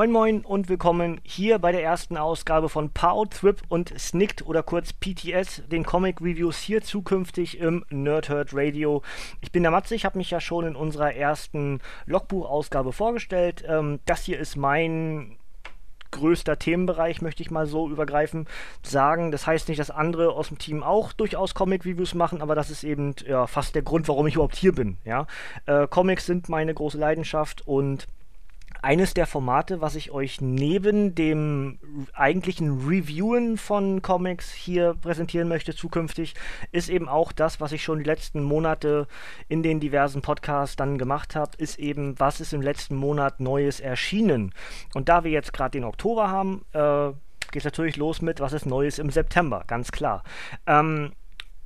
Moin Moin und willkommen hier bei der ersten Ausgabe von Pow, Trip und Snicked oder kurz PTS, den Comic Reviews hier zukünftig im Nerdhurt Radio. Ich bin der Matze, ich habe mich ja schon in unserer ersten Logbuch-Ausgabe vorgestellt. Ähm, das hier ist mein größter Themenbereich, möchte ich mal so übergreifen sagen. Das heißt nicht, dass andere aus dem Team auch durchaus Comic-Reviews machen, aber das ist eben ja, fast der Grund, warum ich überhaupt hier bin. Ja? Äh, Comics sind meine große Leidenschaft und eines der Formate, was ich euch neben dem eigentlichen Reviewen von Comics hier präsentieren möchte zukünftig, ist eben auch das, was ich schon die letzten Monate in den diversen Podcasts dann gemacht habe, ist eben, was ist im letzten Monat Neues erschienen. Und da wir jetzt gerade den Oktober haben, äh, geht es natürlich los mit, was ist Neues im September, ganz klar. Ähm,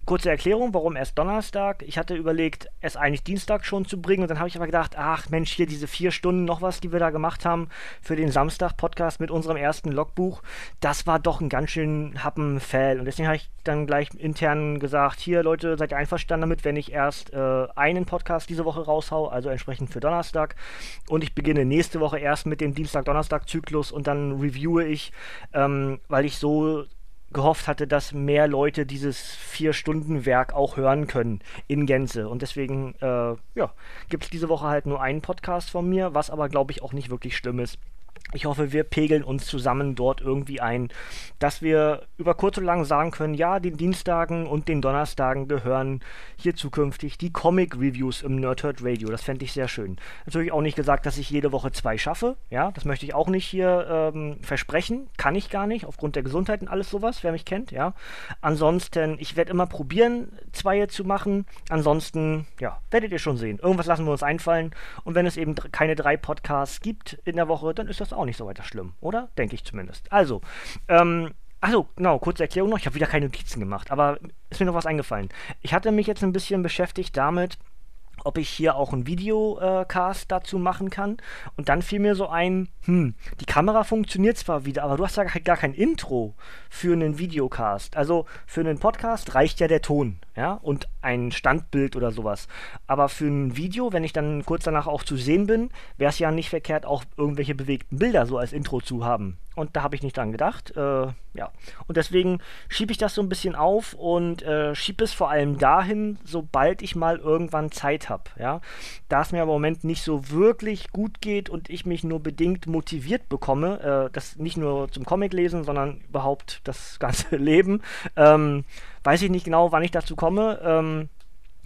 Kurze Erklärung, warum erst Donnerstag? Ich hatte überlegt, es eigentlich Dienstag schon zu bringen. Und dann habe ich aber gedacht, ach Mensch, hier diese vier Stunden noch was, die wir da gemacht haben für den Samstag-Podcast mit unserem ersten Logbuch, das war doch ein ganz schön Happen-Fail und deswegen habe ich dann gleich intern gesagt, hier Leute, seid ihr einverstanden damit, wenn ich erst äh, einen Podcast diese Woche raushau, also entsprechend für Donnerstag. Und ich beginne nächste Woche erst mit dem Dienstag-Donnerstag-Zyklus und dann reviewe ich, ähm, weil ich so gehofft hatte, dass mehr Leute dieses Vier-Stunden-Werk auch hören können in Gänze. Und deswegen, äh, ja, gibt es diese Woche halt nur einen Podcast von mir, was aber, glaube ich, auch nicht wirklich schlimm ist. Ich hoffe, wir pegeln uns zusammen dort irgendwie ein, dass wir über kurz oder lang sagen können, ja, den Dienstagen und den Donnerstagen gehören hier zukünftig die Comic-Reviews im Nerdhurt Radio. Das fände ich sehr schön. Natürlich auch nicht gesagt, dass ich jede Woche zwei schaffe. Ja, das möchte ich auch nicht hier ähm, versprechen. Kann ich gar nicht, aufgrund der Gesundheit und alles sowas, wer mich kennt, ja. Ansonsten, ich werde immer probieren, zwei zu machen. Ansonsten, ja, werdet ihr schon sehen. Irgendwas lassen wir uns einfallen. Und wenn es eben keine drei Podcasts gibt in der Woche, dann ist das auch nicht so weiter schlimm, oder? Denke ich zumindest. Also, ähm, Achso, genau, kurze Erklärung noch. Ich habe wieder keine Notizen gemacht, aber ist mir noch was eingefallen. Ich hatte mich jetzt ein bisschen beschäftigt damit, ob ich hier auch einen Videocast äh, dazu machen kann. Und dann fiel mir so ein, hm, die Kamera funktioniert zwar wieder, aber du hast ja gar kein Intro für einen Videocast. Also für einen Podcast reicht ja der Ton, ja, und ein Standbild oder sowas. Aber für ein Video, wenn ich dann kurz danach auch zu sehen bin, wäre es ja nicht verkehrt, auch irgendwelche bewegten Bilder so als Intro zu haben. Und da habe ich nicht dran gedacht. Äh, ja. Und deswegen schiebe ich das so ein bisschen auf und äh, schiebe es vor allem dahin, sobald ich mal irgendwann Zeit habe. Ja. Da es mir im Moment nicht so wirklich gut geht und ich mich nur bedingt motiviert bekomme, äh, das nicht nur zum Comic lesen, sondern überhaupt das ganze Leben, ähm, weiß ich nicht genau, wann ich dazu komme. Ähm,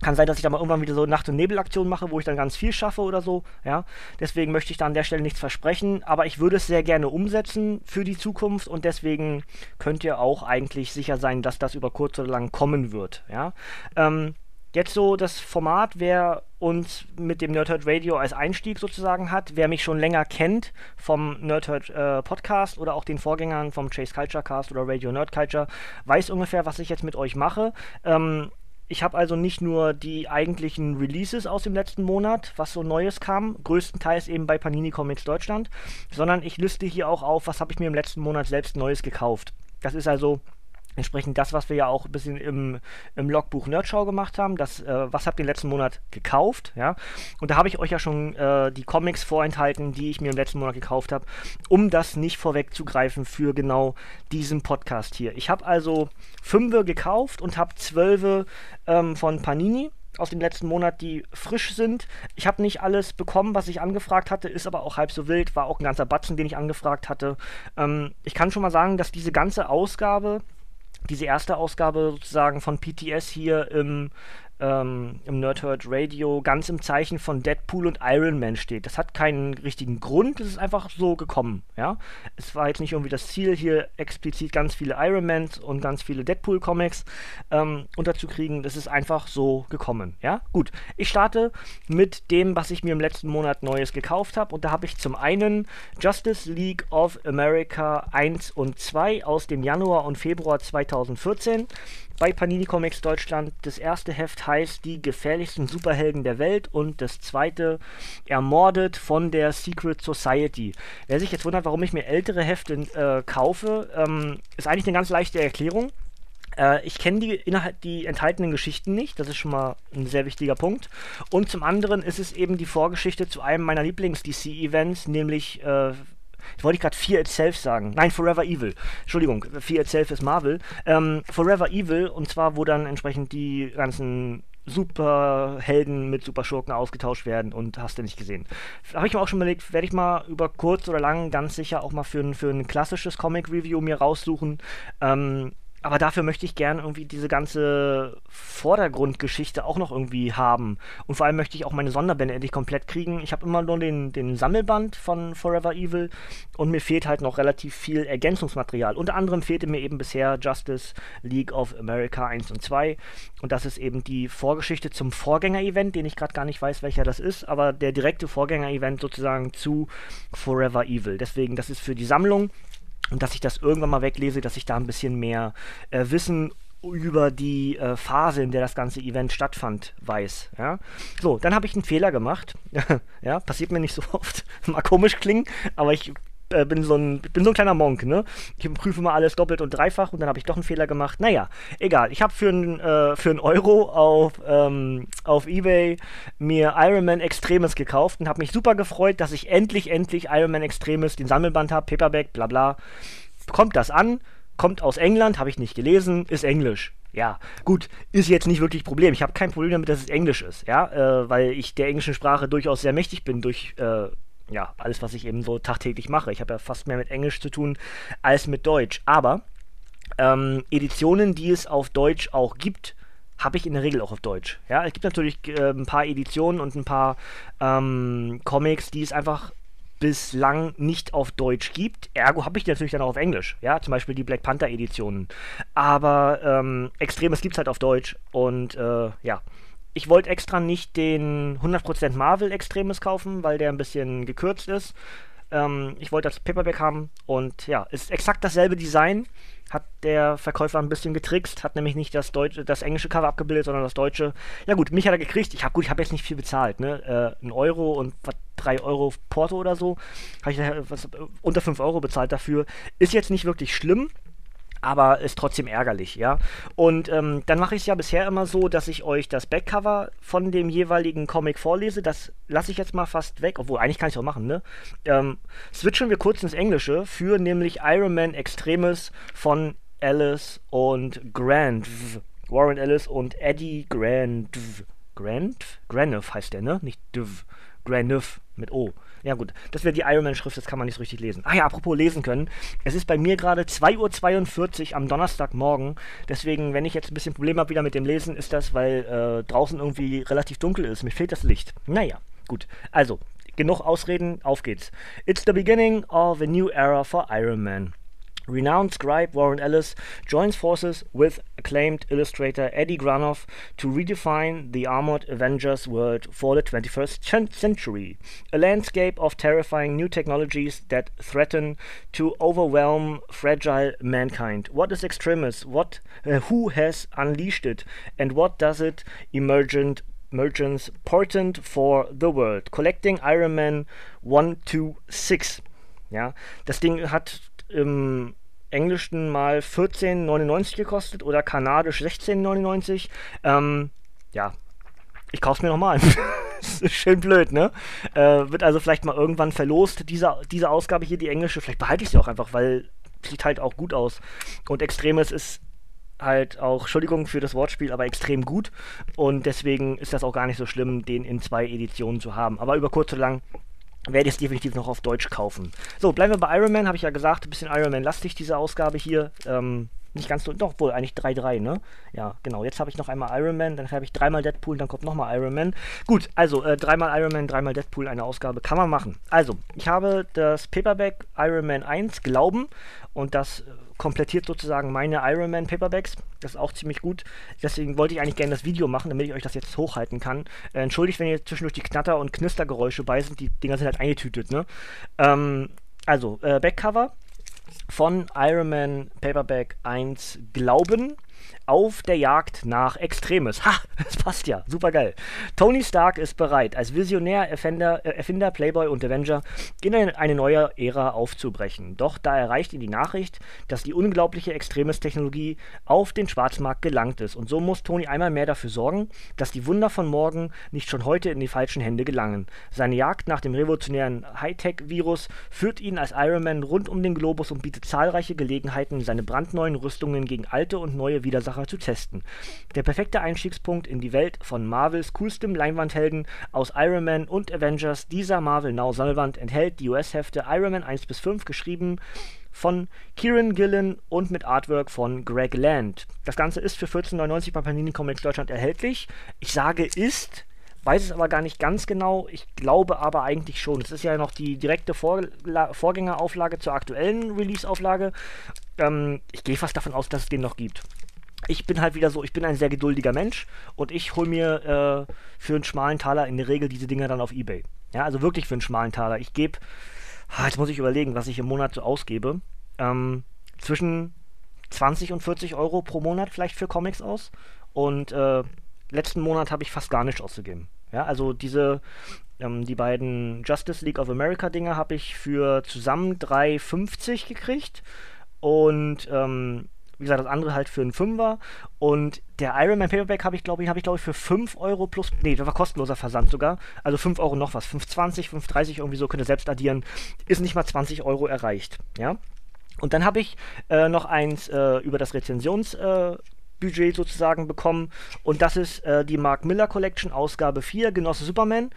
kann sein, dass ich da mal irgendwann wieder so Nacht- und Nebelaktionen mache, wo ich dann ganz viel schaffe oder so. Ja, deswegen möchte ich da an der Stelle nichts versprechen, aber ich würde es sehr gerne umsetzen für die Zukunft und deswegen könnt ihr auch eigentlich sicher sein, dass das über kurz oder lang kommen wird. Ja, ähm, jetzt so das Format, wer uns mit dem Nerdhurt Radio als Einstieg sozusagen hat, wer mich schon länger kennt vom Nerdhurt äh, Podcast oder auch den Vorgängern vom Chase Culture Cast oder Radio Nerd Culture, weiß ungefähr, was ich jetzt mit euch mache. Ähm, ich habe also nicht nur die eigentlichen Releases aus dem letzten Monat, was so Neues kam, größtenteils eben bei Panini Comics Deutschland, sondern ich liste hier auch auf, was habe ich mir im letzten Monat selbst Neues gekauft. Das ist also entsprechend das, was wir ja auch ein bisschen im, im Logbuch Nerdschau gemacht haben, das, äh, was habt ihr den letzten Monat gekauft, ja, und da habe ich euch ja schon äh, die Comics vorenthalten, die ich mir im letzten Monat gekauft habe, um das nicht vorwegzugreifen für genau diesen Podcast hier. Ich habe also fünf gekauft und habe zwölf ähm, von Panini, aus dem letzten Monat, die frisch sind. Ich habe nicht alles bekommen, was ich angefragt hatte, ist aber auch halb so wild, war auch ein ganzer Batzen, den ich angefragt hatte. Ähm, ich kann schon mal sagen, dass diese ganze Ausgabe diese erste Ausgabe sozusagen von PTS hier im ähm, im Nerdhurt Radio ganz im Zeichen von Deadpool und Iron Man steht. Das hat keinen richtigen Grund, es ist einfach so gekommen, ja. Es war jetzt nicht irgendwie das Ziel, hier explizit ganz viele Iron Mans und ganz viele Deadpool-Comics ähm, unterzukriegen. Das ist einfach so gekommen, ja. Gut, ich starte mit dem, was ich mir im letzten Monat Neues gekauft habe und da habe ich zum einen Justice League of America 1 und 2 aus dem Januar und Februar 2014 bei Panini Comics Deutschland. Das erste Heft heißt Die gefährlichsten Superhelden der Welt und das zweite Ermordet von der Secret Society. Wer sich jetzt wundert, warum ich mir ältere Hefte äh, kaufe, ähm, ist eigentlich eine ganz leichte Erklärung. Äh, ich kenne die, die enthaltenen Geschichten nicht, das ist schon mal ein sehr wichtiger Punkt. Und zum anderen ist es eben die Vorgeschichte zu einem meiner Lieblings-DC-Events, nämlich äh, ich wollte gerade Fear Itself sagen. Nein, Forever Evil. Entschuldigung, Fear Itself ist Marvel. Ähm, Forever Evil, und zwar, wo dann entsprechend die ganzen Superhelden mit Superschurken ausgetauscht werden und hast du nicht gesehen. Habe ich mir auch schon überlegt, werde ich mal über kurz oder lang ganz sicher auch mal für ein, für ein klassisches Comic-Review mir raussuchen. Ähm, aber dafür möchte ich gern irgendwie diese ganze Vordergrundgeschichte auch noch irgendwie haben. Und vor allem möchte ich auch meine Sonderbände endlich komplett kriegen. Ich habe immer nur den, den Sammelband von Forever Evil und mir fehlt halt noch relativ viel Ergänzungsmaterial. Unter anderem fehlte mir eben bisher Justice League of America 1 und 2. Und das ist eben die Vorgeschichte zum Vorgänger-Event, den ich gerade gar nicht weiß, welcher das ist, aber der direkte Vorgänger-Event sozusagen zu Forever Evil. Deswegen, das ist für die Sammlung und dass ich das irgendwann mal weglese, dass ich da ein bisschen mehr äh, Wissen über die äh, Phase, in der das ganze Event stattfand, weiß. Ja? So, dann habe ich einen Fehler gemacht. ja, passiert mir nicht so oft. Mag komisch klingen, aber ich äh, bin, so ein, bin so ein kleiner Monk, ne? Ich prüfe mal alles doppelt und dreifach und dann habe ich doch einen Fehler gemacht. Naja, egal. Ich habe für einen äh, für einen Euro auf, ähm, auf Ebay mir Iron Man Extremis gekauft und habe mich super gefreut, dass ich endlich, endlich Iron Man Extremis, den Sammelband habe, Paperback, bla bla. Kommt das an? Kommt aus England, habe ich nicht gelesen, ist Englisch. Ja, gut, ist jetzt nicht wirklich Problem. Ich habe kein Problem damit, dass es Englisch ist, ja, äh, weil ich der englischen Sprache durchaus sehr mächtig bin durch äh, ja, alles, was ich eben so tagtäglich mache. Ich habe ja fast mehr mit Englisch zu tun als mit Deutsch. Aber ähm, Editionen, die es auf Deutsch auch gibt, habe ich in der Regel auch auf Deutsch. Ja, es gibt natürlich äh, ein paar Editionen und ein paar ähm, Comics, die es einfach bislang nicht auf Deutsch gibt. Ergo habe ich die natürlich dann auch auf Englisch. Ja, zum Beispiel die Black Panther Editionen. Aber ähm, Extremes gibt es halt auf Deutsch. Und äh, ja, ich wollte extra nicht den 100% Marvel Extremes kaufen, weil der ein bisschen gekürzt ist. Ähm, ich wollte das Paperback haben und ja, ist exakt dasselbe Design. Hat der Verkäufer ein bisschen getrickst, hat nämlich nicht das, deutsche, das englische Cover abgebildet, sondern das deutsche. Ja gut, mich hat er gekriegt. Ich habe gut, ich habe jetzt nicht viel bezahlt, ne? Äh, ein Euro und was, 3 Euro Porto oder so. Habe ich was, unter 5 Euro bezahlt dafür. Ist jetzt nicht wirklich schlimm aber ist trotzdem ärgerlich, ja. Und ähm, dann mache ich es ja bisher immer so, dass ich euch das Backcover von dem jeweiligen Comic vorlese. Das lasse ich jetzt mal fast weg, obwohl eigentlich kann ich es auch machen, ne? Ähm, switchen wir kurz ins Englische für nämlich Iron Man Extremis von Alice und Grant. Warren Ellis und Eddie Grant. Grant? Graniff heißt der, ne? Nicht Dv. Graniff mit O. Ja gut, das wäre die Ironman-Schrift, das kann man nicht so richtig lesen. Ah ja, apropos lesen können. Es ist bei mir gerade 2.42 Uhr am Donnerstagmorgen. Deswegen, wenn ich jetzt ein bisschen Probleme habe wieder mit dem Lesen, ist das, weil äh, draußen irgendwie relativ dunkel ist. Mir fehlt das Licht. Naja, gut. Also, genug Ausreden, auf geht's. It's the beginning of a new era for Iron Man. Renowned scribe Warren Ellis joins forces with acclaimed illustrator Eddie Granoff to redefine the armored Avengers world for the 21st century. A landscape of terrifying new technologies that threaten to overwhelm fragile mankind. What is Extremis? What, uh, who has unleashed it? And what does it emergent emergence portent for the world? Collecting Iron Man 1 to 6. Ja, das Ding hat im Englischen mal 14,99 gekostet oder kanadisch 16,99. Ähm, ja, ich kauf's mir nochmal. schön blöd, ne? Äh, wird also vielleicht mal irgendwann verlost, diese, diese Ausgabe hier, die englische. Vielleicht behalte ich sie auch einfach, weil sieht halt auch gut aus. Und Extremes ist halt auch, Entschuldigung für das Wortspiel, aber extrem gut. Und deswegen ist das auch gar nicht so schlimm, den in zwei Editionen zu haben. Aber über kurz oder lang werde ich es definitiv noch auf Deutsch kaufen. So, bleiben wir bei Iron Man, habe ich ja gesagt, ein bisschen Iron Man lastig, diese Ausgabe hier. Ähm, nicht ganz so, doch wohl, eigentlich 3-3, ne? Ja, genau. Jetzt habe ich noch einmal Iron Man, dann habe ich dreimal Deadpool, dann kommt nochmal Iron Man. Gut, also äh, dreimal Iron Man, dreimal Deadpool, eine Ausgabe kann man machen. Also, ich habe das Paperback Iron Man 1 Glauben und das äh, komplettiert sozusagen meine Iron Man Paperbacks. Das ist auch ziemlich gut. Deswegen wollte ich eigentlich gerne das Video machen, damit ich euch das jetzt hochhalten kann. Äh, entschuldigt, wenn ihr zwischendurch die Knatter- und Knistergeräusche bei sind. Die Dinger sind halt eingetütet, ne? Ähm, also, äh, Backcover von Iron Man Paperback 1 Glauben auf der Jagd nach Extremes. Ha, das passt ja, super geil. Tony Stark ist bereit, als Visionär, Erfinder, äh, Erfinder, Playboy und Avenger in eine neue Ära aufzubrechen. Doch da erreicht ihn die Nachricht, dass die unglaubliche Extremes-Technologie auf den Schwarzmarkt gelangt ist. Und so muss Tony einmal mehr dafür sorgen, dass die Wunder von morgen nicht schon heute in die falschen Hände gelangen. Seine Jagd nach dem revolutionären Hightech-Virus führt ihn als Iron Man rund um den Globus und bietet zahlreiche Gelegenheiten, seine brandneuen Rüstungen gegen alte und neue Widersacher zu testen. Der perfekte Einstiegspunkt in die Welt von Marvels coolstem Leinwandhelden aus Iron Man und Avengers. Dieser Marvel Now Sammelband enthält die US-Hefte Iron Man 1 bis 5, geschrieben von Kieran Gillen und mit Artwork von Greg Land. Das Ganze ist für 14,99 bei Panini Comics Deutschland erhältlich. Ich sage ist, weiß es aber gar nicht ganz genau. Ich glaube aber eigentlich schon. Es ist ja noch die direkte Vorla Vorgängerauflage zur aktuellen Release-Auflage. Ähm, ich gehe fast davon aus, dass es den noch gibt ich bin halt wieder so, ich bin ein sehr geduldiger Mensch und ich hole mir äh, für einen schmalen Taler in der Regel diese Dinger dann auf Ebay. Ja, also wirklich für einen schmalen Taler. Ich gebe, ah, jetzt muss ich überlegen, was ich im Monat so ausgebe. Ähm, zwischen 20 und 40 Euro pro Monat vielleicht für Comics aus. Und äh, letzten Monat habe ich fast gar nichts ausgegeben. Ja, also diese, ähm, die beiden Justice League of America Dinger habe ich für zusammen 3,50 gekriegt. Und ähm, wie gesagt, das andere halt für einen Fünfer. Und der Iron Man Paperback habe ich, glaube ich, habe ich, glaube ich, für 5 Euro plus. Nee, das war kostenloser Versand sogar. Also 5 Euro noch was. 5,20, 5,30 irgendwie so, könnt ihr selbst addieren. Ist nicht mal 20 Euro erreicht. Ja. Und dann habe ich äh, noch eins äh, über das Rezensions. Äh, Budget sozusagen bekommen. Und das ist äh, die Mark Miller Collection, Ausgabe 4, Genosse Superman.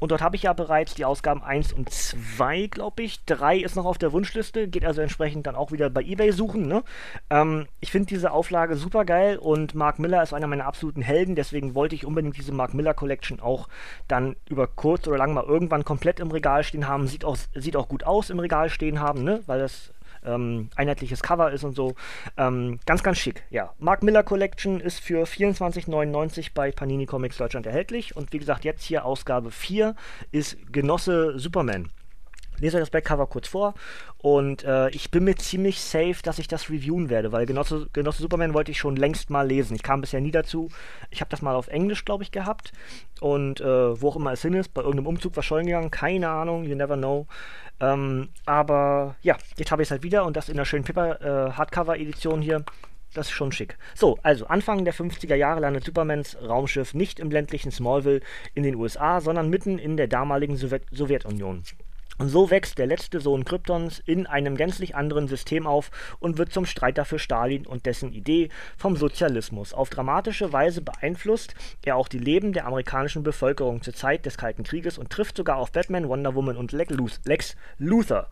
Und dort habe ich ja bereits die Ausgaben 1 und 2, glaube ich. 3 ist noch auf der Wunschliste, geht also entsprechend dann auch wieder bei Ebay suchen. Ne? Ähm, ich finde diese Auflage super geil und Mark Miller ist einer meiner absoluten Helden, deswegen wollte ich unbedingt diese Mark Miller Collection auch dann über kurz oder lang mal irgendwann komplett im Regal stehen haben. Sieht auch, sieht auch gut aus im Regal stehen haben, ne? weil das ähm, einheitliches Cover ist und so. Ähm, ganz, ganz schick, ja. Mark Miller Collection ist für 24,99 bei Panini Comics Deutschland erhältlich. Und wie gesagt, jetzt hier Ausgabe 4 ist Genosse Superman lese euch das Backcover kurz vor und äh, ich bin mir ziemlich safe, dass ich das reviewen werde, weil Genosse, Genosse Superman wollte ich schon längst mal lesen. Ich kam bisher nie dazu. Ich habe das mal auf Englisch, glaube ich, gehabt und äh, wo auch immer es hin ist, bei irgendeinem Umzug war schon gegangen, keine Ahnung, you never know. Ähm, aber ja, jetzt habe ich es halt wieder und das in der schönen Paper äh, Hardcover-Edition hier. Das ist schon schick. So, also Anfang der 50er Jahre landet Supermans Raumschiff nicht im ländlichen Smallville in den USA, sondern mitten in der damaligen Sowjet Sowjetunion. Und so wächst der letzte Sohn Kryptons in einem gänzlich anderen System auf und wird zum Streiter für Stalin und dessen Idee vom Sozialismus. Auf dramatische Weise beeinflusst er auch die Leben der amerikanischen Bevölkerung zur Zeit des Kalten Krieges und trifft sogar auf Batman, Wonder Woman und Lex Luthor.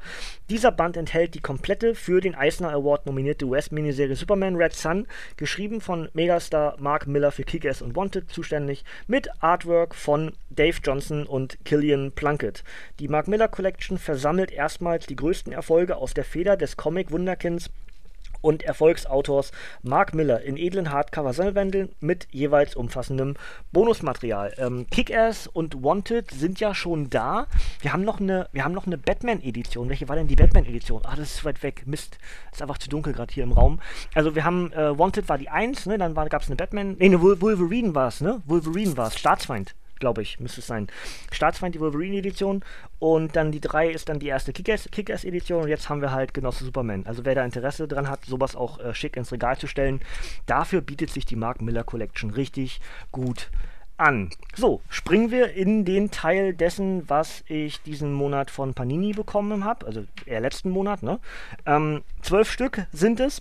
Dieser Band enthält die komplette für den Eisner Award nominierte US-Miniserie Superman Red Sun, geschrieben von Megastar Mark Miller für Kick-Ass und Wanted zuständig, mit Artwork von Dave Johnson und Killian Plunkett. Die Mark Miller Collection Action versammelt erstmals die größten Erfolge aus der Feder des Comic-Wunderkinds und Erfolgsautors Mark Miller in edlen Hardcover-Sammelbändeln mit jeweils umfassendem Bonusmaterial. Ähm, Kick-Ass und Wanted sind ja schon da. Wir haben noch eine, eine Batman-Edition. Welche war denn die Batman-Edition? Ach, das ist weit weg. Mist. Ist einfach zu dunkel gerade hier im Raum. Also wir haben, äh, Wanted war die 1, ne? Dann gab es eine Batman, nee, eine Wolverine war es, ne? Wolverine war es, Staatsfeind glaube ich, müsste es sein. Staatsfeind, die Wolverine-Edition und dann die 3 ist dann die erste Kickers-Edition und jetzt haben wir halt Genosse Superman. Also wer da Interesse dran hat, sowas auch äh, schick ins Regal zu stellen, dafür bietet sich die Mark Miller Collection richtig gut an. So, springen wir in den Teil dessen, was ich diesen Monat von Panini bekommen habe, also eher letzten Monat, ne? Ähm, zwölf Stück sind es.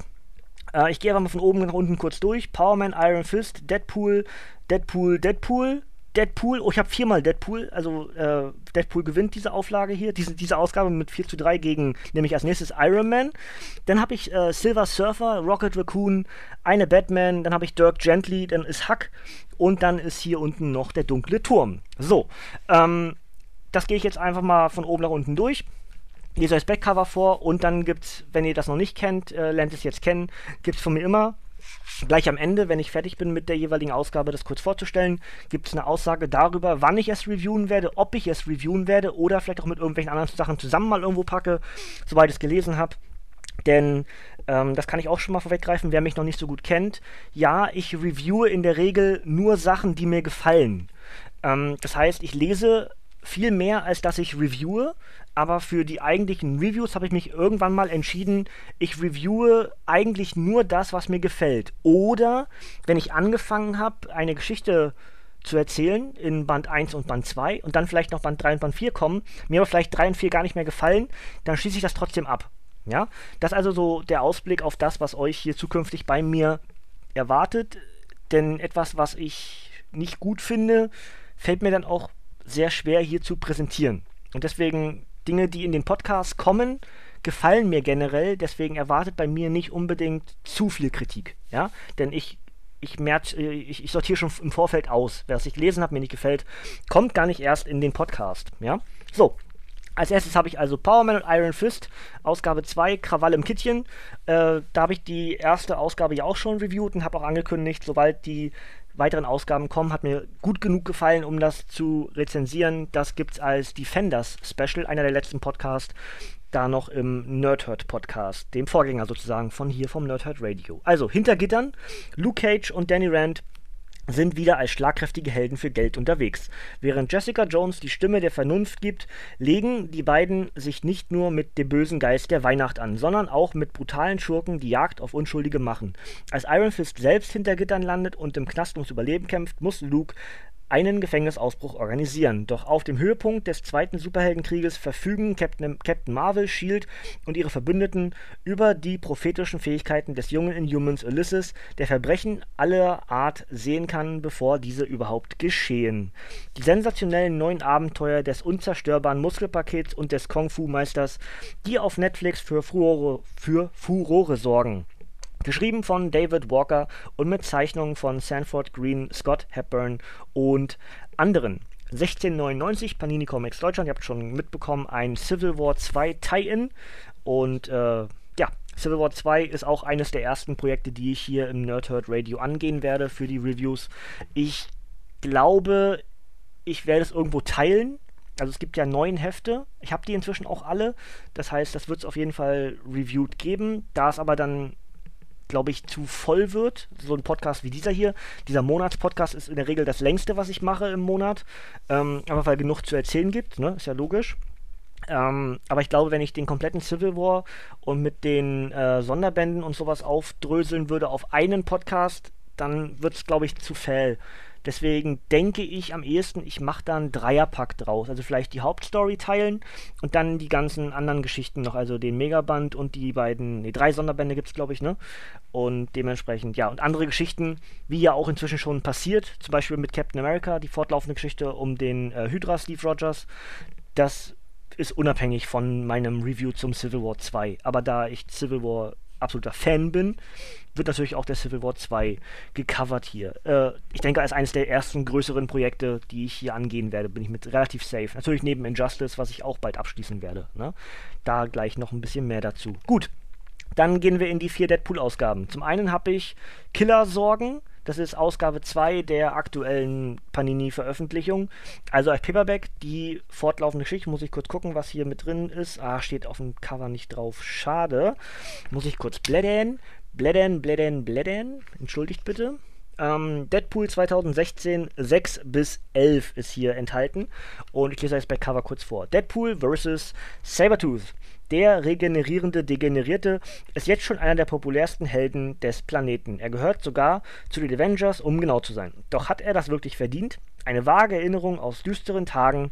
Äh, ich gehe einfach mal von oben nach unten kurz durch. Powerman, Iron Fist, Deadpool, Deadpool, Deadpool, Deadpool, oh, ich habe viermal Deadpool, also äh, Deadpool gewinnt diese Auflage hier, diese, diese Ausgabe mit 4 zu 3 gegen, nämlich als nächstes Iron Man. Dann habe ich äh, Silver Surfer, Rocket Raccoon, eine Batman, dann habe ich Dirk Gently, dann ist Huck und dann ist hier unten noch der dunkle Turm. So, ähm, das gehe ich jetzt einfach mal von oben nach unten durch. Lese euch das Backcover vor und dann gibt's, wenn ihr das noch nicht kennt, äh, lernt es jetzt kennen, gibt es von mir immer Gleich am Ende, wenn ich fertig bin mit der jeweiligen Ausgabe, das kurz vorzustellen, gibt es eine Aussage darüber, wann ich es reviewen werde, ob ich es reviewen werde oder vielleicht auch mit irgendwelchen anderen Sachen zusammen mal irgendwo packe, soweit ich es gelesen habe. Denn ähm, das kann ich auch schon mal vorweggreifen, wer mich noch nicht so gut kennt. Ja, ich reviewe in der Regel nur Sachen, die mir gefallen. Ähm, das heißt, ich lese viel mehr, als dass ich reviewe. Aber für die eigentlichen Reviews habe ich mich irgendwann mal entschieden, ich reviewe eigentlich nur das, was mir gefällt. Oder wenn ich angefangen habe, eine Geschichte zu erzählen in Band 1 und Band 2 und dann vielleicht noch Band 3 und Band 4 kommen, mir aber vielleicht 3 und 4 gar nicht mehr gefallen, dann schließe ich das trotzdem ab. Ja, das ist also so der Ausblick auf das, was euch hier zukünftig bei mir erwartet. Denn etwas, was ich nicht gut finde, fällt mir dann auch sehr schwer hier zu präsentieren. Und deswegen Dinge, die in den Podcast kommen, gefallen mir generell. Deswegen erwartet bei mir nicht unbedingt zu viel Kritik. Ja, denn ich ich, äh, ich, ich sortiere schon im Vorfeld aus. Wer es ich gelesen hat, mir nicht gefällt, kommt gar nicht erst in den Podcast. Ja, so. Als erstes habe ich also Powerman und Iron Fist, Ausgabe 2, Krawall im Kittchen. Äh, da habe ich die erste Ausgabe ja auch schon reviewt und habe auch angekündigt, sobald die weiteren Ausgaben kommen. Hat mir gut genug gefallen, um das zu rezensieren. Das gibt es als Defenders Special, einer der letzten Podcasts, da noch im Nerdhurt Podcast, dem Vorgänger sozusagen von hier vom Nerdhurt Radio. Also hinter Gittern, Luke Cage und Danny Rand sind wieder als schlagkräftige Helden für Geld unterwegs. Während Jessica Jones die Stimme der Vernunft gibt, legen die beiden sich nicht nur mit dem bösen Geist der Weihnacht an, sondern auch mit brutalen Schurken die Jagd auf Unschuldige machen. Als Iron Fist selbst hinter Gittern landet und im Knast ums Überleben kämpft, muss Luke einen Gefängnisausbruch organisieren. Doch auf dem Höhepunkt des zweiten Superheldenkrieges verfügen Captain, Captain Marvel, Shield und ihre Verbündeten über die prophetischen Fähigkeiten des jungen Inhumans Ulysses, der Verbrechen aller Art sehen kann, bevor diese überhaupt geschehen. Die sensationellen neuen Abenteuer des unzerstörbaren Muskelpakets und des Kung-Fu-Meisters, die auf Netflix für Furore, für Furore sorgen. Geschrieben von David Walker und mit Zeichnungen von Sanford Green, Scott Hepburn und anderen. 1699 Panini Comics Deutschland, ihr habt schon mitbekommen, ein Civil War 2 Tie-In. Und äh, ja, Civil War 2 ist auch eines der ersten Projekte, die ich hier im Nerdhurt Radio angehen werde für die Reviews. Ich glaube, ich werde es irgendwo teilen. Also es gibt ja neun Hefte. Ich habe die inzwischen auch alle. Das heißt, das wird es auf jeden Fall reviewed geben. Da es aber dann glaube ich, zu voll wird. So ein Podcast wie dieser hier. Dieser Monatspodcast ist in der Regel das längste, was ich mache im Monat. Ähm, aber weil genug zu erzählen gibt, ne? ist ja logisch. Ähm, aber ich glaube, wenn ich den kompletten Civil War und mit den äh, Sonderbänden und sowas aufdröseln würde auf einen Podcast, dann wird es, glaube ich, zu fäll. Deswegen denke ich am ehesten, ich mache da einen Dreierpack draus. Also vielleicht die Hauptstory teilen und dann die ganzen anderen Geschichten noch, also den Megaband und die beiden, ne, drei Sonderbände gibt es, glaube ich, ne? Und dementsprechend, ja, und andere Geschichten, wie ja auch inzwischen schon passiert, zum Beispiel mit Captain America, die fortlaufende Geschichte um den äh, Hydra Steve Rogers. Das ist unabhängig von meinem Review zum Civil War 2. Aber da ich Civil War absoluter Fan bin, wird natürlich auch der Civil War 2 gecovert hier. Äh, ich denke, als eines der ersten größeren Projekte, die ich hier angehen werde, bin ich mit relativ safe. Natürlich neben Injustice, was ich auch bald abschließen werde. Ne? Da gleich noch ein bisschen mehr dazu. Gut, dann gehen wir in die vier Deadpool-Ausgaben. Zum einen habe ich Killer-Sorgen. Das ist Ausgabe 2 der aktuellen Panini-Veröffentlichung. Also als Paperback, die fortlaufende Geschichte. Muss ich kurz gucken, was hier mit drin ist. Ah, steht auf dem Cover nicht drauf. Schade. Muss ich kurz blättern. Blättern, blättern, blättern. Entschuldigt bitte. Ähm, Deadpool 2016 6 bis 11 ist hier enthalten. Und ich lese jetzt bei Cover kurz vor. Deadpool vs. Sabertooth. Der regenerierende Degenerierte ist jetzt schon einer der populärsten Helden des Planeten. Er gehört sogar zu den Avengers, um genau zu sein. Doch hat er das wirklich verdient? Eine vage Erinnerung aus düsteren Tagen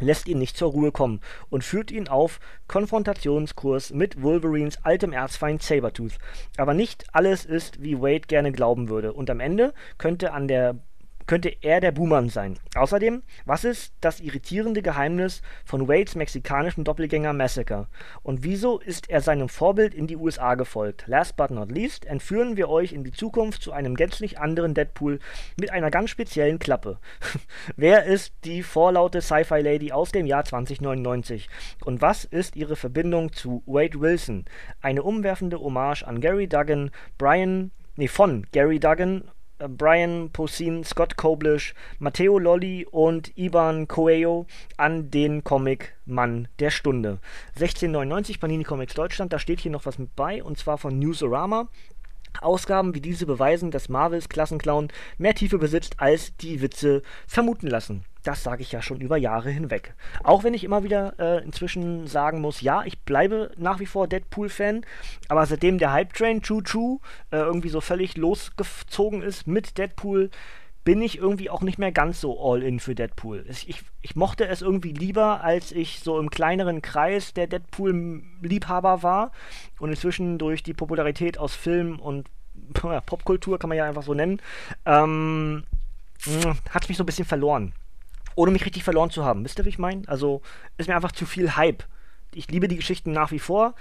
lässt ihn nicht zur Ruhe kommen und führt ihn auf Konfrontationskurs mit Wolverines altem Erzfeind Sabertooth. Aber nicht alles ist, wie Wade gerne glauben würde, und am Ende könnte an der könnte er der Buhmann sein. Außerdem, was ist das irritierende Geheimnis von Wades mexikanischem Doppelgänger Massacre? Und wieso ist er seinem Vorbild in die USA gefolgt? Last but not least entführen wir euch in die Zukunft zu einem gänzlich anderen Deadpool mit einer ganz speziellen Klappe. Wer ist die vorlaute Sci-Fi-Lady aus dem Jahr 2099? Und was ist ihre Verbindung zu Wade Wilson? Eine umwerfende Hommage an Gary Duggan, Brian, nee, von Gary Duggan Brian Posehn, Scott Koblish, Matteo Lolli und Ivan Coelho an den Comic-Mann der Stunde. 1699 Panini Comics Deutschland, da steht hier noch was mit bei und zwar von Newsarama. Ausgaben wie diese beweisen, dass Marvels Klassenclown mehr Tiefe besitzt, als die Witze vermuten lassen. Das sage ich ja schon über Jahre hinweg. Auch wenn ich immer wieder äh, inzwischen sagen muss, ja, ich bleibe nach wie vor Deadpool-Fan, aber seitdem der Hype-Train Choo Choo äh, irgendwie so völlig losgezogen ist mit Deadpool, bin ich irgendwie auch nicht mehr ganz so all in für Deadpool. Ich, ich mochte es irgendwie lieber, als ich so im kleineren Kreis der Deadpool-Liebhaber war. Und inzwischen durch die Popularität aus Film und ja, Popkultur, kann man ja einfach so nennen, ähm, hat mich so ein bisschen verloren. Ohne mich richtig verloren zu haben. Wisst ihr, wie ich meine? Also ist mir einfach zu viel Hype. Ich liebe die Geschichten nach wie vor,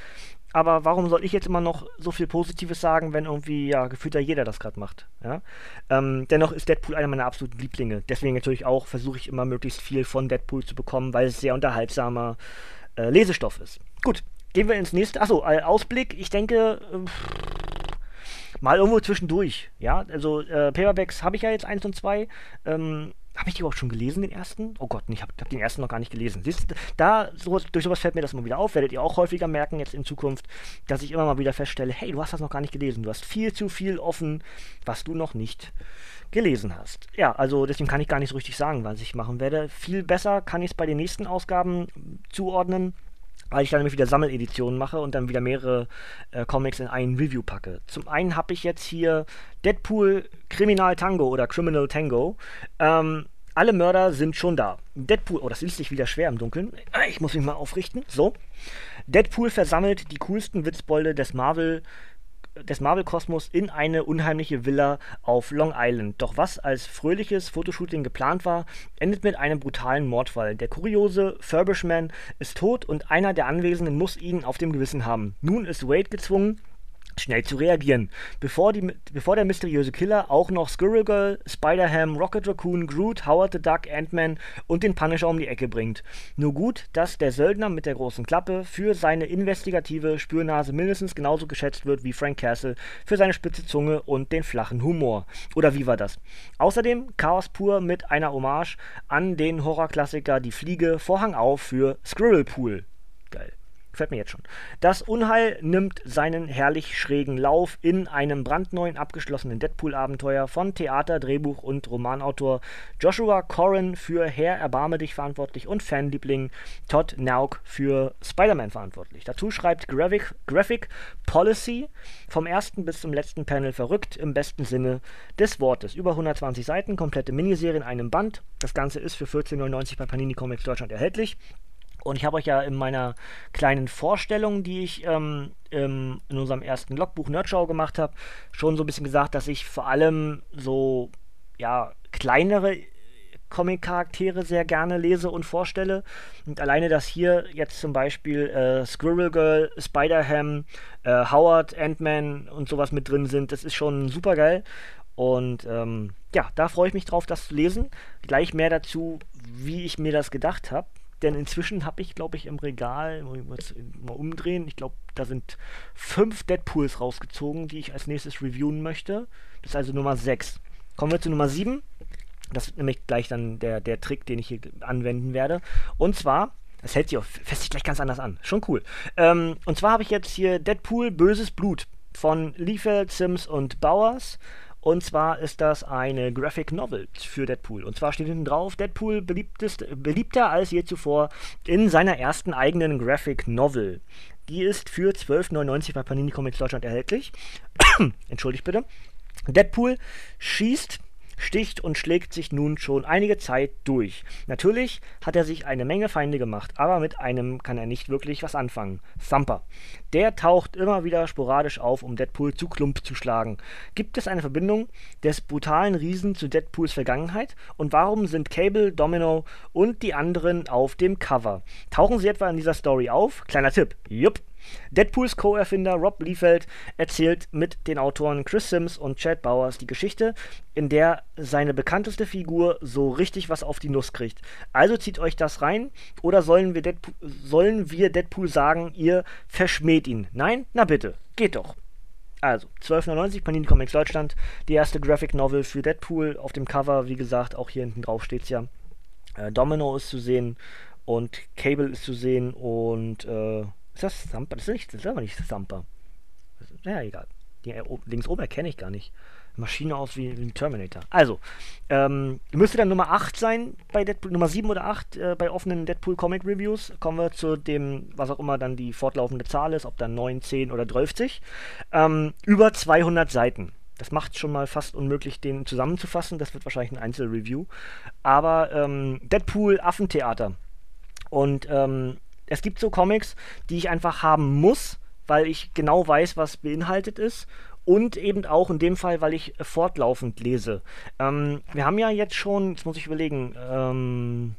aber warum soll ich jetzt immer noch so viel Positives sagen, wenn irgendwie ja gefühlt ja jeder das gerade macht? Ja? Ähm, dennoch ist Deadpool einer meiner absoluten Lieblinge. Deswegen natürlich auch versuche ich immer möglichst viel von Deadpool zu bekommen, weil es sehr unterhaltsamer äh, Lesestoff ist. Gut, gehen wir ins nächste. Achso, äh, Ausblick. Ich denke. Äh, mal irgendwo zwischendurch, ja, also äh, Paperbacks habe ich ja jetzt eins und zwei, ähm, habe ich die überhaupt schon gelesen, den ersten? Oh Gott, ich habe hab den ersten noch gar nicht gelesen. Siehst, da, so, durch sowas fällt mir das mal wieder auf. Werdet ihr auch häufiger merken jetzt in Zukunft, dass ich immer mal wieder feststelle, hey, du hast das noch gar nicht gelesen. Du hast viel zu viel offen, was du noch nicht gelesen hast. Ja, also deswegen kann ich gar nicht so richtig sagen, was ich machen werde. Viel besser kann ich es bei den nächsten Ausgaben zuordnen weil ich dann nämlich wieder Sammeleditionen mache und dann wieder mehrere äh, Comics in einen Review packe. Zum einen habe ich jetzt hier Deadpool Criminal Tango oder Criminal Tango. Ähm, alle Mörder sind schon da. Deadpool, oh, das liest sich wieder schwer im Dunkeln. Ich muss mich mal aufrichten. So. Deadpool versammelt die coolsten Witzbolde des Marvel des Marvel-Kosmos in eine unheimliche Villa auf Long Island. Doch was als fröhliches Fotoshooting geplant war, endet mit einem brutalen Mordfall. Der kuriose Furbishman ist tot und einer der Anwesenden muss ihn auf dem Gewissen haben. Nun ist Wade gezwungen, schnell zu reagieren, bevor, die, bevor der mysteriöse Killer auch noch Squirrel Girl, Spider-Ham, Rocket Raccoon, Groot, Howard the Duck, Ant-Man und den Punisher um die Ecke bringt. Nur gut, dass der Söldner mit der großen Klappe für seine investigative Spürnase mindestens genauso geschätzt wird wie Frank Castle für seine spitze Zunge und den flachen Humor. Oder wie war das? Außerdem Chaos pur mit einer Hommage an den Horrorklassiker Die Fliege, Vorhang auf für Squirrel Pool. Geil. Gefällt mir jetzt schon. Das Unheil nimmt seinen herrlich schrägen Lauf in einem brandneuen abgeschlossenen Deadpool-Abenteuer von Theater, Drehbuch und Romanautor Joshua Corrin für Herr Erbarme dich verantwortlich und Fanliebling Todd Nauk für Spider-Man verantwortlich. Dazu schreibt Graphic, Graphic Policy vom ersten bis zum letzten Panel verrückt im besten Sinne des Wortes. Über 120 Seiten, komplette Miniserie in einem Band. Das Ganze ist für 14,99 bei Panini Comics Deutschland erhältlich. Und ich habe euch ja in meiner kleinen Vorstellung, die ich ähm, in unserem ersten Logbuch Nerdshow gemacht habe, schon so ein bisschen gesagt, dass ich vor allem so, ja, kleinere Comic-Charaktere sehr gerne lese und vorstelle. Und alleine, dass hier jetzt zum Beispiel äh, Squirrel Girl, Spider-Ham, äh, Howard, Ant-Man und sowas mit drin sind, das ist schon super geil. Und ähm, ja, da freue ich mich drauf, das zu lesen. Gleich mehr dazu, wie ich mir das gedacht habe. Denn inzwischen habe ich, glaube ich, im Regal, muss ich mal umdrehen, ich glaube, da sind fünf Deadpools rausgezogen, die ich als nächstes reviewen möchte. Das ist also Nummer 6. Kommen wir zu Nummer 7. Das ist nämlich gleich dann der, der Trick, den ich hier anwenden werde. Und zwar, das hält sich auch, fässt sich gleich ganz anders an. Schon cool. Ähm, und zwar habe ich jetzt hier Deadpool Böses Blut von Liefeld, Sims und Bowers. Und zwar ist das eine Graphic Novel für Deadpool. Und zwar steht hinten drauf, Deadpool beliebtest, beliebter als je zuvor in seiner ersten eigenen Graphic Novel. Die ist für 12,99 bei Panini Comics Deutschland erhältlich. Entschuldigt bitte. Deadpool schießt sticht und schlägt sich nun schon einige Zeit durch. Natürlich hat er sich eine Menge Feinde gemacht, aber mit einem kann er nicht wirklich was anfangen. Thumper. Der taucht immer wieder sporadisch auf, um Deadpool zu Klump zu schlagen. Gibt es eine Verbindung des brutalen Riesen zu Deadpools Vergangenheit? Und warum sind Cable, Domino und die anderen auf dem Cover? Tauchen sie etwa in dieser Story auf? Kleiner Tipp. Jupp. Deadpools Co-Erfinder Rob Liefeld erzählt mit den Autoren Chris Sims und Chad Bowers die Geschichte, in der seine bekannteste Figur so richtig was auf die Nuss kriegt. Also zieht euch das rein oder sollen wir Deadpool, sollen wir Deadpool sagen, ihr verschmäht ihn? Nein? Na bitte, geht doch. Also, 12,99 Panini Comics Deutschland, die erste Graphic Novel für Deadpool. Auf dem Cover, wie gesagt, auch hier hinten drauf steht es ja. Äh, Domino ist zu sehen und Cable ist zu sehen und äh, ist das Thumper? Das ist, nicht, das ist aber nicht Thumper. Ja, egal. Die, äh, links oben erkenne ich gar nicht. Maschine aus wie, wie ein Terminator. Also, ähm, müsste dann Nummer 8 sein bei Deadpool, Nummer 7 oder 8 äh, bei offenen Deadpool Comic Reviews. Kommen wir zu dem, was auch immer dann die fortlaufende Zahl ist, ob dann 9, 10 oder 12. Ähm, über 200 Seiten. Das macht schon mal fast unmöglich, den zusammenzufassen. Das wird wahrscheinlich ein Einzelreview. Aber ähm, Deadpool Affentheater. Und ähm, es gibt so Comics, die ich einfach haben muss, weil ich genau weiß, was beinhaltet ist. Und eben auch in dem Fall, weil ich fortlaufend lese. Ähm, wir haben ja jetzt schon, jetzt muss ich überlegen, ähm,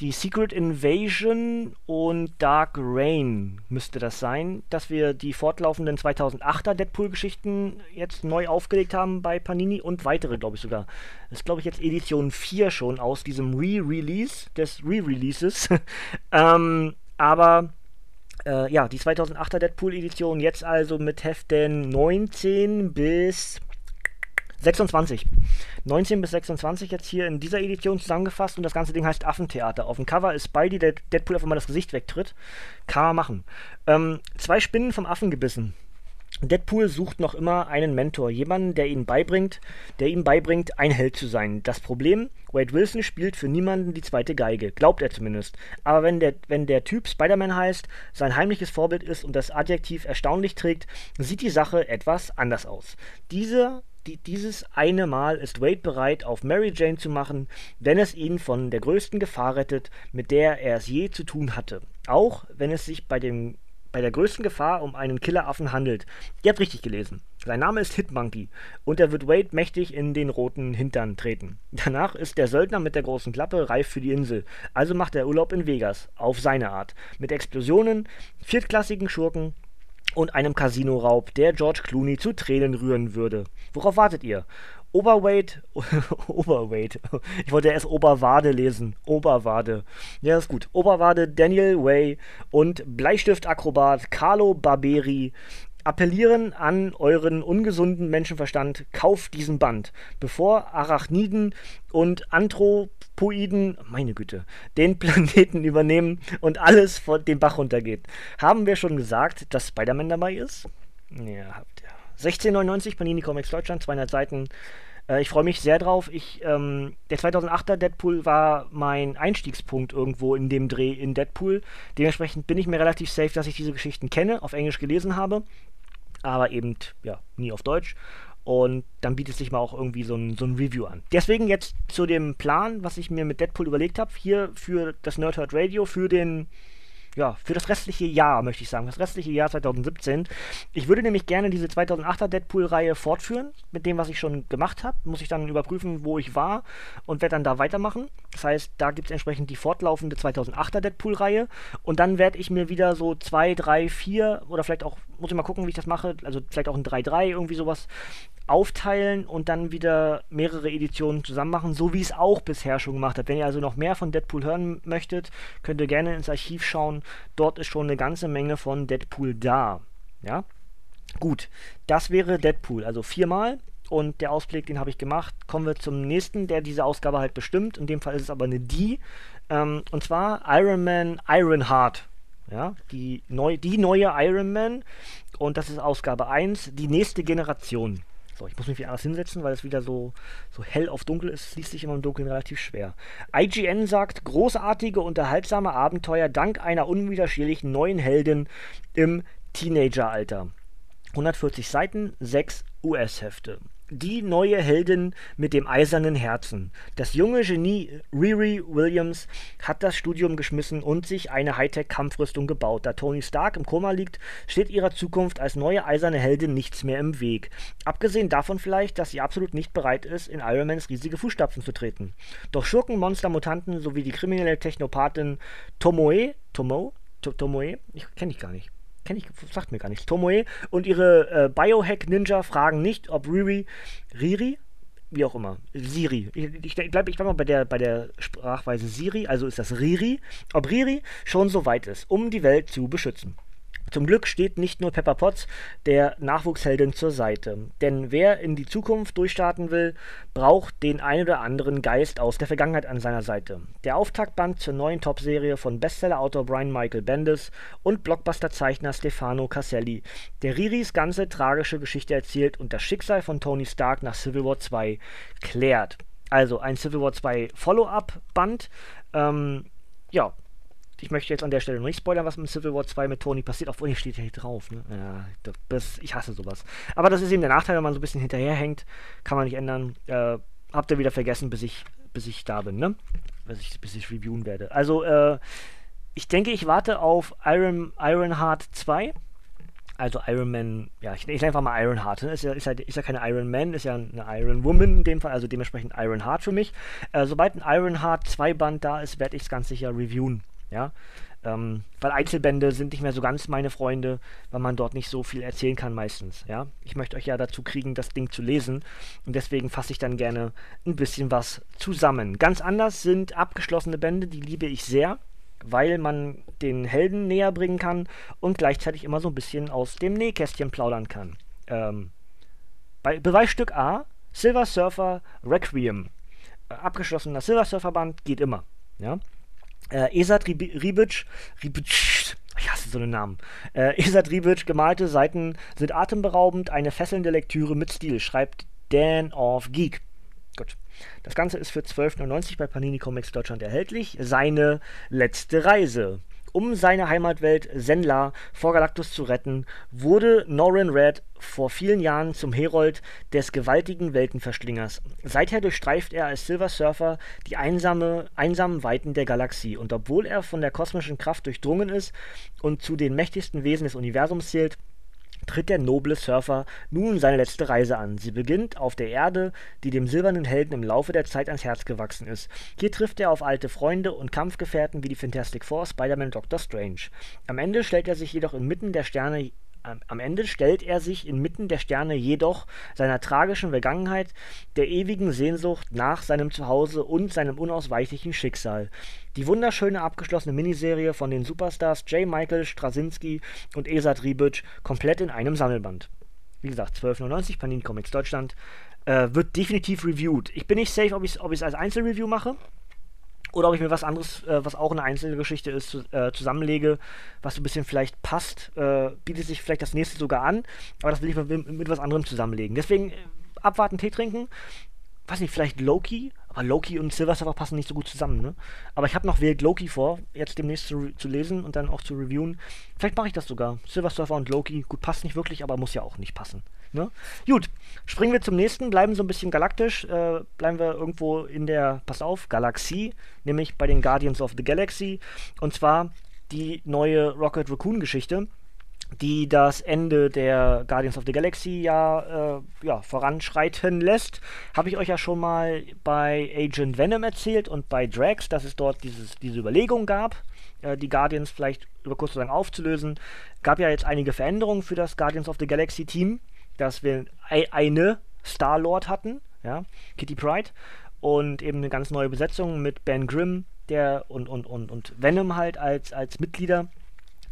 die Secret Invasion und Dark Rain müsste das sein, dass wir die fortlaufenden 2008er Deadpool-Geschichten jetzt neu aufgelegt haben bei Panini und weitere, glaube ich sogar. Das ist, glaube ich, jetzt Edition 4 schon aus diesem Re-Release des Re-Releases. ähm, aber äh, ja, die 2008er Deadpool-Edition jetzt also mit Heften 19 bis 26. 19 bis 26 jetzt hier in dieser Edition zusammengefasst und das ganze Ding heißt Affentheater. Auf dem Cover ist Spidey, der Deadpool einfach mal das Gesicht wegtritt. Kann man machen. Ähm, zwei Spinnen vom Affen gebissen. Deadpool sucht noch immer einen Mentor, jemanden, der ihm beibringt, der ihm beibringt, ein Held zu sein. Das Problem, Wade Wilson spielt für niemanden die zweite Geige, glaubt er zumindest. Aber wenn der, wenn der Typ Spider-Man heißt, sein heimliches Vorbild ist und das Adjektiv erstaunlich trägt, sieht die Sache etwas anders aus. Dieser die, dieses eine Mal ist Wade bereit, auf Mary Jane zu machen, wenn es ihn von der größten Gefahr rettet, mit der er es je zu tun hatte. Auch wenn es sich bei, dem, bei der größten Gefahr um einen Killeraffen handelt. Ihr habt richtig gelesen. Sein Name ist Hitmonkey und er wird Wade mächtig in den roten Hintern treten. Danach ist der Söldner mit der großen Klappe reif für die Insel. Also macht er Urlaub in Vegas. Auf seine Art. Mit Explosionen, viertklassigen Schurken, und einem Casino-Raub, der George Clooney zu Tränen rühren würde. Worauf wartet ihr? Oberweight, Oberweight, ich wollte erst Oberwade lesen, Oberwade, ja ist gut, Oberwade Daniel Way und Bleistiftakrobat Carlo Barberi appellieren an euren ungesunden Menschenverstand, kauft diesen Band, bevor Arachniden und Anthropoiden, meine Güte, den Planeten übernehmen und alles vor dem Bach runtergeht. Haben wir schon gesagt, dass Spider-Man dabei ist? Ja, habt ihr. 1699 Panini Comics Deutschland, 200 Seiten. Äh, ich freue mich sehr drauf. Ich, ähm, der 2008er Deadpool war mein Einstiegspunkt irgendwo in dem Dreh in Deadpool. Dementsprechend bin ich mir relativ safe, dass ich diese Geschichten kenne, auf Englisch gelesen habe aber eben ja nie auf Deutsch. Und dann bietet sich mal auch irgendwie so ein, so ein Review an. Deswegen jetzt zu dem Plan, was ich mir mit Deadpool überlegt habe, hier für das Nerdhurt Radio, für den ja, für das restliche Jahr, möchte ich sagen, das restliche Jahr 2017. Ich würde nämlich gerne diese 2008er Deadpool-Reihe fortführen, mit dem, was ich schon gemacht habe. Muss ich dann überprüfen, wo ich war und werde dann da weitermachen. Das heißt, da gibt es entsprechend die fortlaufende 2008er Deadpool-Reihe. Und dann werde ich mir wieder so 2, 3, 4 oder vielleicht auch, muss ich mal gucken, wie ich das mache, also vielleicht auch ein 3-3, irgendwie sowas aufteilen und dann wieder mehrere Editionen zusammen machen, so wie es auch bisher schon gemacht hat. Wenn ihr also noch mehr von Deadpool hören möchtet, könnt ihr gerne ins Archiv schauen. Dort ist schon eine ganze Menge von Deadpool da. Ja? Gut, das wäre Deadpool, also viermal. Und der Ausblick, den habe ich gemacht. Kommen wir zum nächsten, der diese Ausgabe halt bestimmt. In dem Fall ist es aber eine Die. Ähm, und zwar Iron Man Ironheart. Ja, die, neu, die neue Iron Man. Und das ist Ausgabe 1, die nächste Generation. So, ich muss mich wieder anders hinsetzen, weil es wieder so, so hell auf dunkel ist. Liest sich immer im Dunkeln relativ schwer. IGN sagt, großartige, unterhaltsame Abenteuer dank einer unwiderstehlichen neuen Heldin im Teenageralter. 140 Seiten, 6 US-Hefte. Die neue Heldin mit dem eisernen Herzen. Das junge Genie Riri Williams hat das Studium geschmissen und sich eine Hightech-Kampfrüstung gebaut. Da Tony Stark im Koma liegt, steht ihrer Zukunft als neue eiserne Heldin nichts mehr im Weg. Abgesehen davon vielleicht, dass sie absolut nicht bereit ist, in Iron Mans riesige Fußstapfen zu treten. Doch Schurken, Monster, Mutanten sowie die kriminelle Technopathin Tomoe, Tomo, Tomoe, ich kenne ich gar nicht kenne ich, sagt mir gar nichts. Tomoe und ihre äh, Biohack-Ninja fragen nicht, ob Riri, Riri, wie auch immer, Siri, ich, ich, bleibe ich bleib mal bei der, bei der Sprachweise Siri, also ist das Riri, ob Riri schon so weit ist, um die Welt zu beschützen. Zum Glück steht nicht nur Pepper Potts der Nachwuchsheldin zur Seite. Denn wer in die Zukunft durchstarten will, braucht den ein oder anderen Geist aus der Vergangenheit an seiner Seite. Der Auftaktband zur neuen Top-Serie von Bestseller-Autor Brian Michael Bendis und Blockbuster-Zeichner Stefano Caselli, der Riris ganze tragische Geschichte erzählt und das Schicksal von Tony Stark nach Civil War 2 klärt. Also ein Civil War 2 Follow-up-Band. Ähm, ja, ich möchte jetzt an der Stelle noch nicht spoilern, was mit Civil War 2 mit Tony passiert, obwohl hier steht ja hier drauf. Ne? Ja, das, ich hasse sowas. Aber das ist eben der Nachteil, wenn man so ein bisschen hinterherhängt. Kann man nicht ändern. Äh, habt ihr wieder vergessen, bis ich, bis ich da bin, ne? Bis ich, bis ich reviewen werde. Also, äh, ich denke, ich warte auf Iron, Ironheart 2. Also Iron Man, ja, ich, ich nenne einfach mal Ironheart. Ne? Ist, ja, ist, ja, ist ja keine Iron Man, ist ja eine Iron Woman in dem Fall, also dementsprechend Ironheart für mich. Äh, sobald ein Ironheart 2 Band da ist, werde ich es ganz sicher reviewen. Ja, ähm, weil Einzelbände sind nicht mehr so ganz meine Freunde, weil man dort nicht so viel erzählen kann meistens. Ja, ich möchte euch ja dazu kriegen, das Ding zu lesen und deswegen fasse ich dann gerne ein bisschen was zusammen. Ganz anders sind abgeschlossene Bände, die liebe ich sehr, weil man den Helden näher bringen kann und gleichzeitig immer so ein bisschen aus dem Nähkästchen plaudern kann. Ähm, bei Beweisstück A, Silver Surfer Requiem. Äh, abgeschlossener Silver Surfer Band geht immer. Ja. Äh, Esat Ribic, Ribic, ich hasse so einen Namen. Äh, Esat Ribic, gemalte Seiten sind atemberaubend, eine fesselnde Lektüre mit Stil, schreibt Dan of Geek. Gut. Das Ganze ist für 12,99 bei Panini Comics Deutschland erhältlich. Seine letzte Reise. Um seine Heimatwelt Senla vor Galactus zu retten, wurde Norrin Red vor vielen Jahren zum Herold des gewaltigen Weltenverschlingers. Seither durchstreift er als Silver Surfer die einsame, einsamen Weiten der Galaxie und obwohl er von der kosmischen Kraft durchdrungen ist und zu den mächtigsten Wesen des Universums zählt, tritt der noble Surfer nun seine letzte Reise an. Sie beginnt auf der Erde, die dem silbernen Helden im Laufe der Zeit ans Herz gewachsen ist. Hier trifft er auf alte Freunde und Kampfgefährten wie die Fantastic Four, Spider-Man und Doctor Strange. Am Ende stellt er sich jedoch inmitten der Sterne am Ende stellt er sich inmitten der Sterne jedoch seiner tragischen Vergangenheit, der ewigen Sehnsucht nach seinem Zuhause und seinem unausweichlichen Schicksal. Die wunderschöne abgeschlossene Miniserie von den Superstars J. Michael Straczynski und Esat Ribic komplett in einem Sammelband. Wie gesagt, 12,99 Panini Comics Deutschland. Äh, wird definitiv reviewed. Ich bin nicht safe, ob ich es als Einzelreview mache oder ob ich mir was anderes, äh, was auch eine einzelne Geschichte ist, zu, äh, zusammenlege, was so ein bisschen vielleicht passt, äh, bietet sich vielleicht das nächste sogar an, aber das will ich mit, mit was anderem zusammenlegen. Deswegen äh, abwarten, Tee trinken. Weiß nicht, vielleicht Loki, aber Loki und Silver Surfer passen nicht so gut zusammen, ne? Aber ich habe noch Wild Loki vor, jetzt demnächst zu, zu, lesen und dann auch zu reviewen. Vielleicht mache ich das sogar. Silver Surfer und Loki, gut, passt nicht wirklich, aber muss ja auch nicht passen. Ne? Gut, springen wir zum nächsten, bleiben so ein bisschen galaktisch, äh, bleiben wir irgendwo in der, pass auf, Galaxie, nämlich bei den Guardians of the Galaxy. Und zwar die neue Rocket Raccoon Geschichte, die das Ende der Guardians of the Galaxy ja, äh, ja voranschreiten lässt. Habe ich euch ja schon mal bei Agent Venom erzählt und bei Drax, dass es dort dieses, diese Überlegung gab, äh, die Guardians vielleicht über kurz oder lang aufzulösen. Gab ja jetzt einige Veränderungen für das Guardians of the Galaxy Team dass wir eine Star-Lord hatten, ja, Kitty Pride, und eben eine ganz neue Besetzung mit Ben Grimm der und, und, und, und Venom halt als, als Mitglieder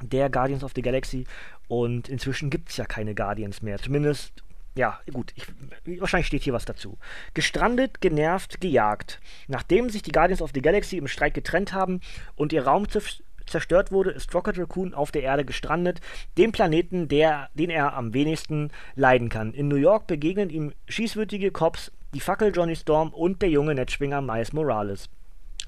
der Guardians of the Galaxy. Und inzwischen gibt es ja keine Guardians mehr. Zumindest, ja, gut, ich, wahrscheinlich steht hier was dazu. Gestrandet, genervt, gejagt. Nachdem sich die Guardians of the Galaxy im Streik getrennt haben und ihr Raumschiff zerstört wurde, ist Rocket Raccoon auf der Erde gestrandet, dem Planeten, der, den er am wenigsten leiden kann. In New York begegnen ihm schießwürdige Cops, die Fackel Johnny Storm und der junge Netzschwinger Miles Morales.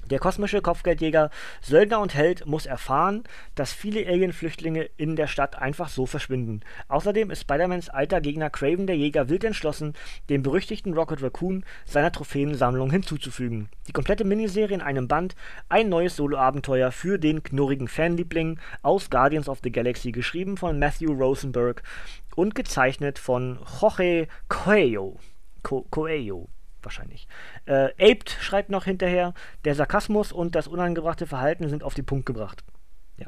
Der kosmische Kopfgeldjäger, Söldner und Held muss erfahren, dass viele Alien-Flüchtlinge in der Stadt einfach so verschwinden. Außerdem ist Spider-Mans alter Gegner Craven der Jäger wild entschlossen, den berüchtigten Rocket Raccoon seiner Trophäensammlung hinzuzufügen. Die komplette Miniserie in einem Band, ein neues Solo-Abenteuer für den knurrigen Fanliebling aus Guardians of the Galaxy, geschrieben von Matthew Rosenberg und gezeichnet von Jorge Coelho. Co Coelho wahrscheinlich. Äh, Aped schreibt noch hinterher, der Sarkasmus und das unangebrachte Verhalten sind auf den Punkt gebracht. Ja,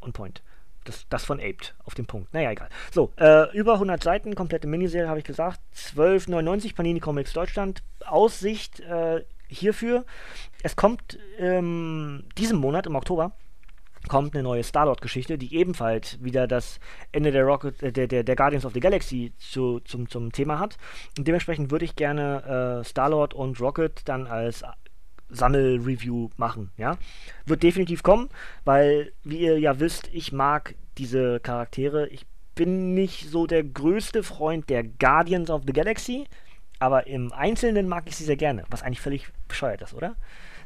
on point. Das, das von Aped, auf den Punkt. Naja, egal. So, äh, über 100 Seiten, komplette Miniserie, habe ich gesagt. 12,99 Panini Comics Deutschland. Aussicht äh, hierfür. Es kommt ähm, diesen Monat, im Oktober, kommt eine neue Star-Lord-Geschichte, die ebenfalls wieder das Ende der, Rocket, äh, der, der, der Guardians of the Galaxy zu, zum, zum Thema hat. Und dementsprechend würde ich gerne äh, Star-Lord und Rocket dann als Sammelreview machen, ja. Wird definitiv kommen, weil, wie ihr ja wisst, ich mag diese Charaktere. Ich bin nicht so der größte Freund der Guardians of the Galaxy, aber im Einzelnen mag ich sie sehr gerne, was eigentlich völlig bescheuert ist, oder?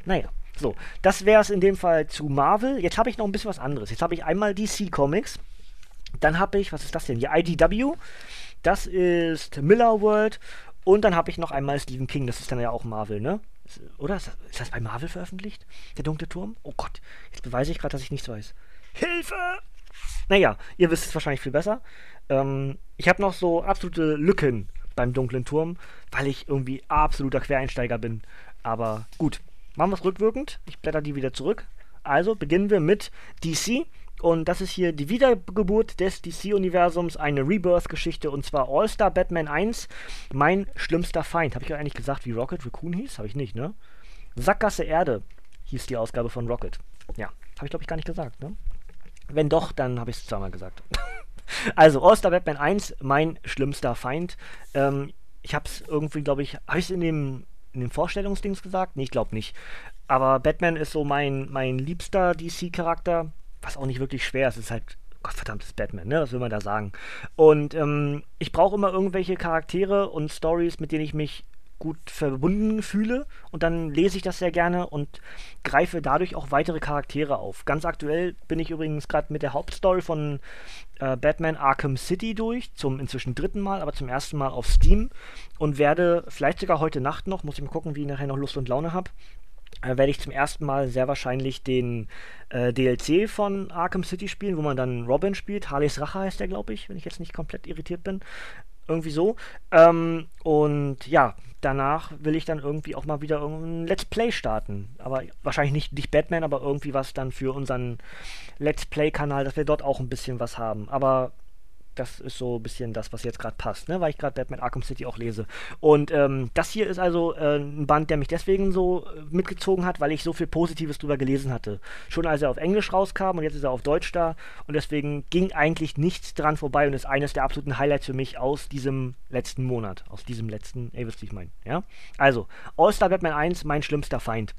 Naja. So, das wäre es in dem Fall zu Marvel. Jetzt habe ich noch ein bisschen was anderes. Jetzt habe ich einmal DC Comics. Dann habe ich, was ist das denn? Die IDW. Das ist Miller World. Und dann habe ich noch einmal Stephen King. Das ist dann ja auch Marvel, ne? Oder? Ist das, ist das bei Marvel veröffentlicht? Der dunkle Turm? Oh Gott, jetzt beweise ich gerade, dass ich nichts weiß. Hilfe! Naja, ihr wisst es wahrscheinlich viel besser. Ähm, ich habe noch so absolute Lücken beim dunklen Turm, weil ich irgendwie absoluter Quereinsteiger bin. Aber gut, Machen wir es rückwirkend. Ich blätter die wieder zurück. Also beginnen wir mit DC. Und das ist hier die Wiedergeburt des DC-Universums, eine Rebirth-Geschichte und zwar All-Star Batman 1, mein schlimmster Feind. Habe ich ja eigentlich gesagt, wie Rocket Raccoon hieß? Habe ich nicht, ne? Sackgasse Erde hieß die Ausgabe von Rocket. Ja, habe ich glaube ich gar nicht gesagt, ne? Wenn doch, dann habe ich es zweimal gesagt. also, All-Star Batman 1, mein schlimmster Feind. Ähm, ich habe es irgendwie, glaube ich, habe ich es in dem in den Vorstellungsdings gesagt? Nee, ich glaube nicht. Aber Batman ist so mein, mein liebster DC-Charakter, was auch nicht wirklich schwer ist. Es ist halt Gottverdammtes Batman, ne? Was will man da sagen? Und ähm, ich brauche immer irgendwelche Charaktere und Stories, mit denen ich mich gut verbunden fühle und dann lese ich das sehr gerne und greife dadurch auch weitere Charaktere auf. Ganz aktuell bin ich übrigens gerade mit der Hauptstory von äh, Batman Arkham City durch, zum inzwischen dritten Mal, aber zum ersten Mal auf Steam und werde vielleicht sogar heute Nacht noch, muss ich mal gucken, wie ich nachher noch Lust und Laune habe, äh, werde ich zum ersten Mal sehr wahrscheinlich den äh, DLC von Arkham City spielen, wo man dann Robin spielt. Harleys Rache heißt der, glaube ich, wenn ich jetzt nicht komplett irritiert bin. Irgendwie so. Ähm, und ja, danach will ich dann irgendwie auch mal wieder ein Let's Play starten. Aber wahrscheinlich nicht, nicht Batman, aber irgendwie was dann für unseren Let's Play-Kanal, dass wir dort auch ein bisschen was haben. Aber das ist so ein bisschen das, was jetzt gerade passt, ne? weil ich gerade Batman Arkham City auch lese. Und ähm, das hier ist also äh, ein Band, der mich deswegen so äh, mitgezogen hat, weil ich so viel Positives drüber gelesen hatte. Schon als er auf Englisch rauskam und jetzt ist er auf Deutsch da. Und deswegen ging eigentlich nichts dran vorbei und ist eines der absoluten Highlights für mich aus diesem letzten Monat. Aus diesem letzten, ey, wisst ihr, ich meine. Ja? Also, All-Star Batman 1, mein schlimmster Feind.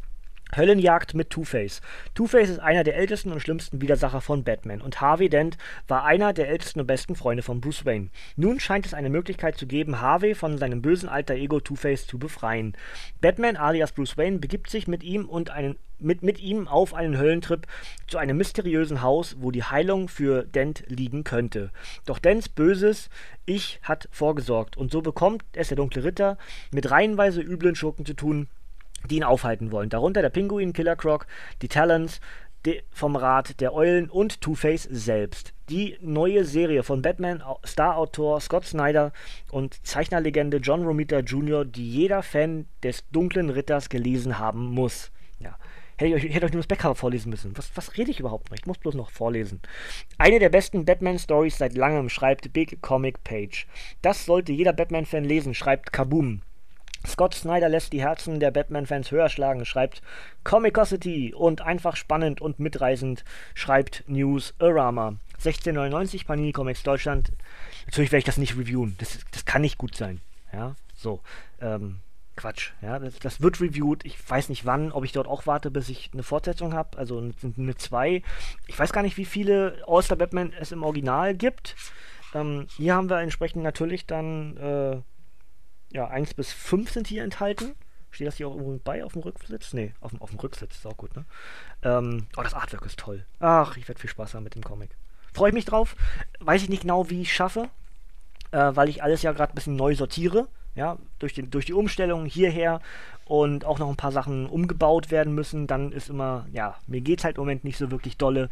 Höllenjagd mit Two-Face. Two-Face ist einer der ältesten und schlimmsten Widersacher von Batman und Harvey Dent war einer der ältesten und besten Freunde von Bruce Wayne. Nun scheint es eine Möglichkeit zu geben, Harvey von seinem bösen alter Ego Two-Face zu befreien. Batman alias Bruce Wayne begibt sich mit ihm und einen mit, mit ihm auf einen Höllentrip zu einem mysteriösen Haus, wo die Heilung für Dent liegen könnte. Doch Dents böses Ich hat vorgesorgt und so bekommt es der dunkle Ritter mit reihenweise üblen Schurken zu tun, die ihn aufhalten wollen. Darunter der Pinguin, Killer Croc, die Talons vom Rat der Eulen und Two-Face selbst. Die neue Serie von Batman Star-Autor Scott Snyder und Zeichnerlegende John Romita Jr., die jeder Fan des dunklen Ritters gelesen haben muss. Ja. Hätte ich euch, hätte euch nur das Backcover vorlesen müssen. Was, was rede ich überhaupt noch? Ich muss bloß noch vorlesen. Eine der besten Batman-Stories seit langem, schreibt Big Comic Page. Das sollte jeder Batman-Fan lesen, schreibt Kaboom. Scott Snyder lässt die Herzen der Batman-Fans höher schlagen, schreibt Comicosity und einfach spannend und mitreißend, schreibt News Arama. 1699 Panini Comics Deutschland. Natürlich werde ich das nicht reviewen. Das, das kann nicht gut sein. Ja, so. Ähm, Quatsch. Ja, das, das, wird reviewed. Ich weiß nicht wann, ob ich dort auch warte, bis ich eine Fortsetzung habe. Also eine 2. Ich weiß gar nicht, wie viele All-Star Batman es im Original gibt. Ähm, hier haben wir entsprechend natürlich dann. Äh, ja, 1 bis 5 sind hier enthalten. Steht das hier auch irgendwo bei auf dem Rücksitz? Nee, auf dem, auf dem Rücksitz ist auch gut, ne? Ähm, oh, das Artwork ist toll. Ach, ich werde viel Spaß haben mit dem Comic. Freue ich mich drauf. Weiß ich nicht genau, wie ich schaffe, äh, weil ich alles ja gerade ein bisschen neu sortiere. Ja, durch, den, durch die Umstellung hierher und auch noch ein paar Sachen umgebaut werden müssen, dann ist immer, ja, mir geht es halt im Moment nicht so wirklich dolle.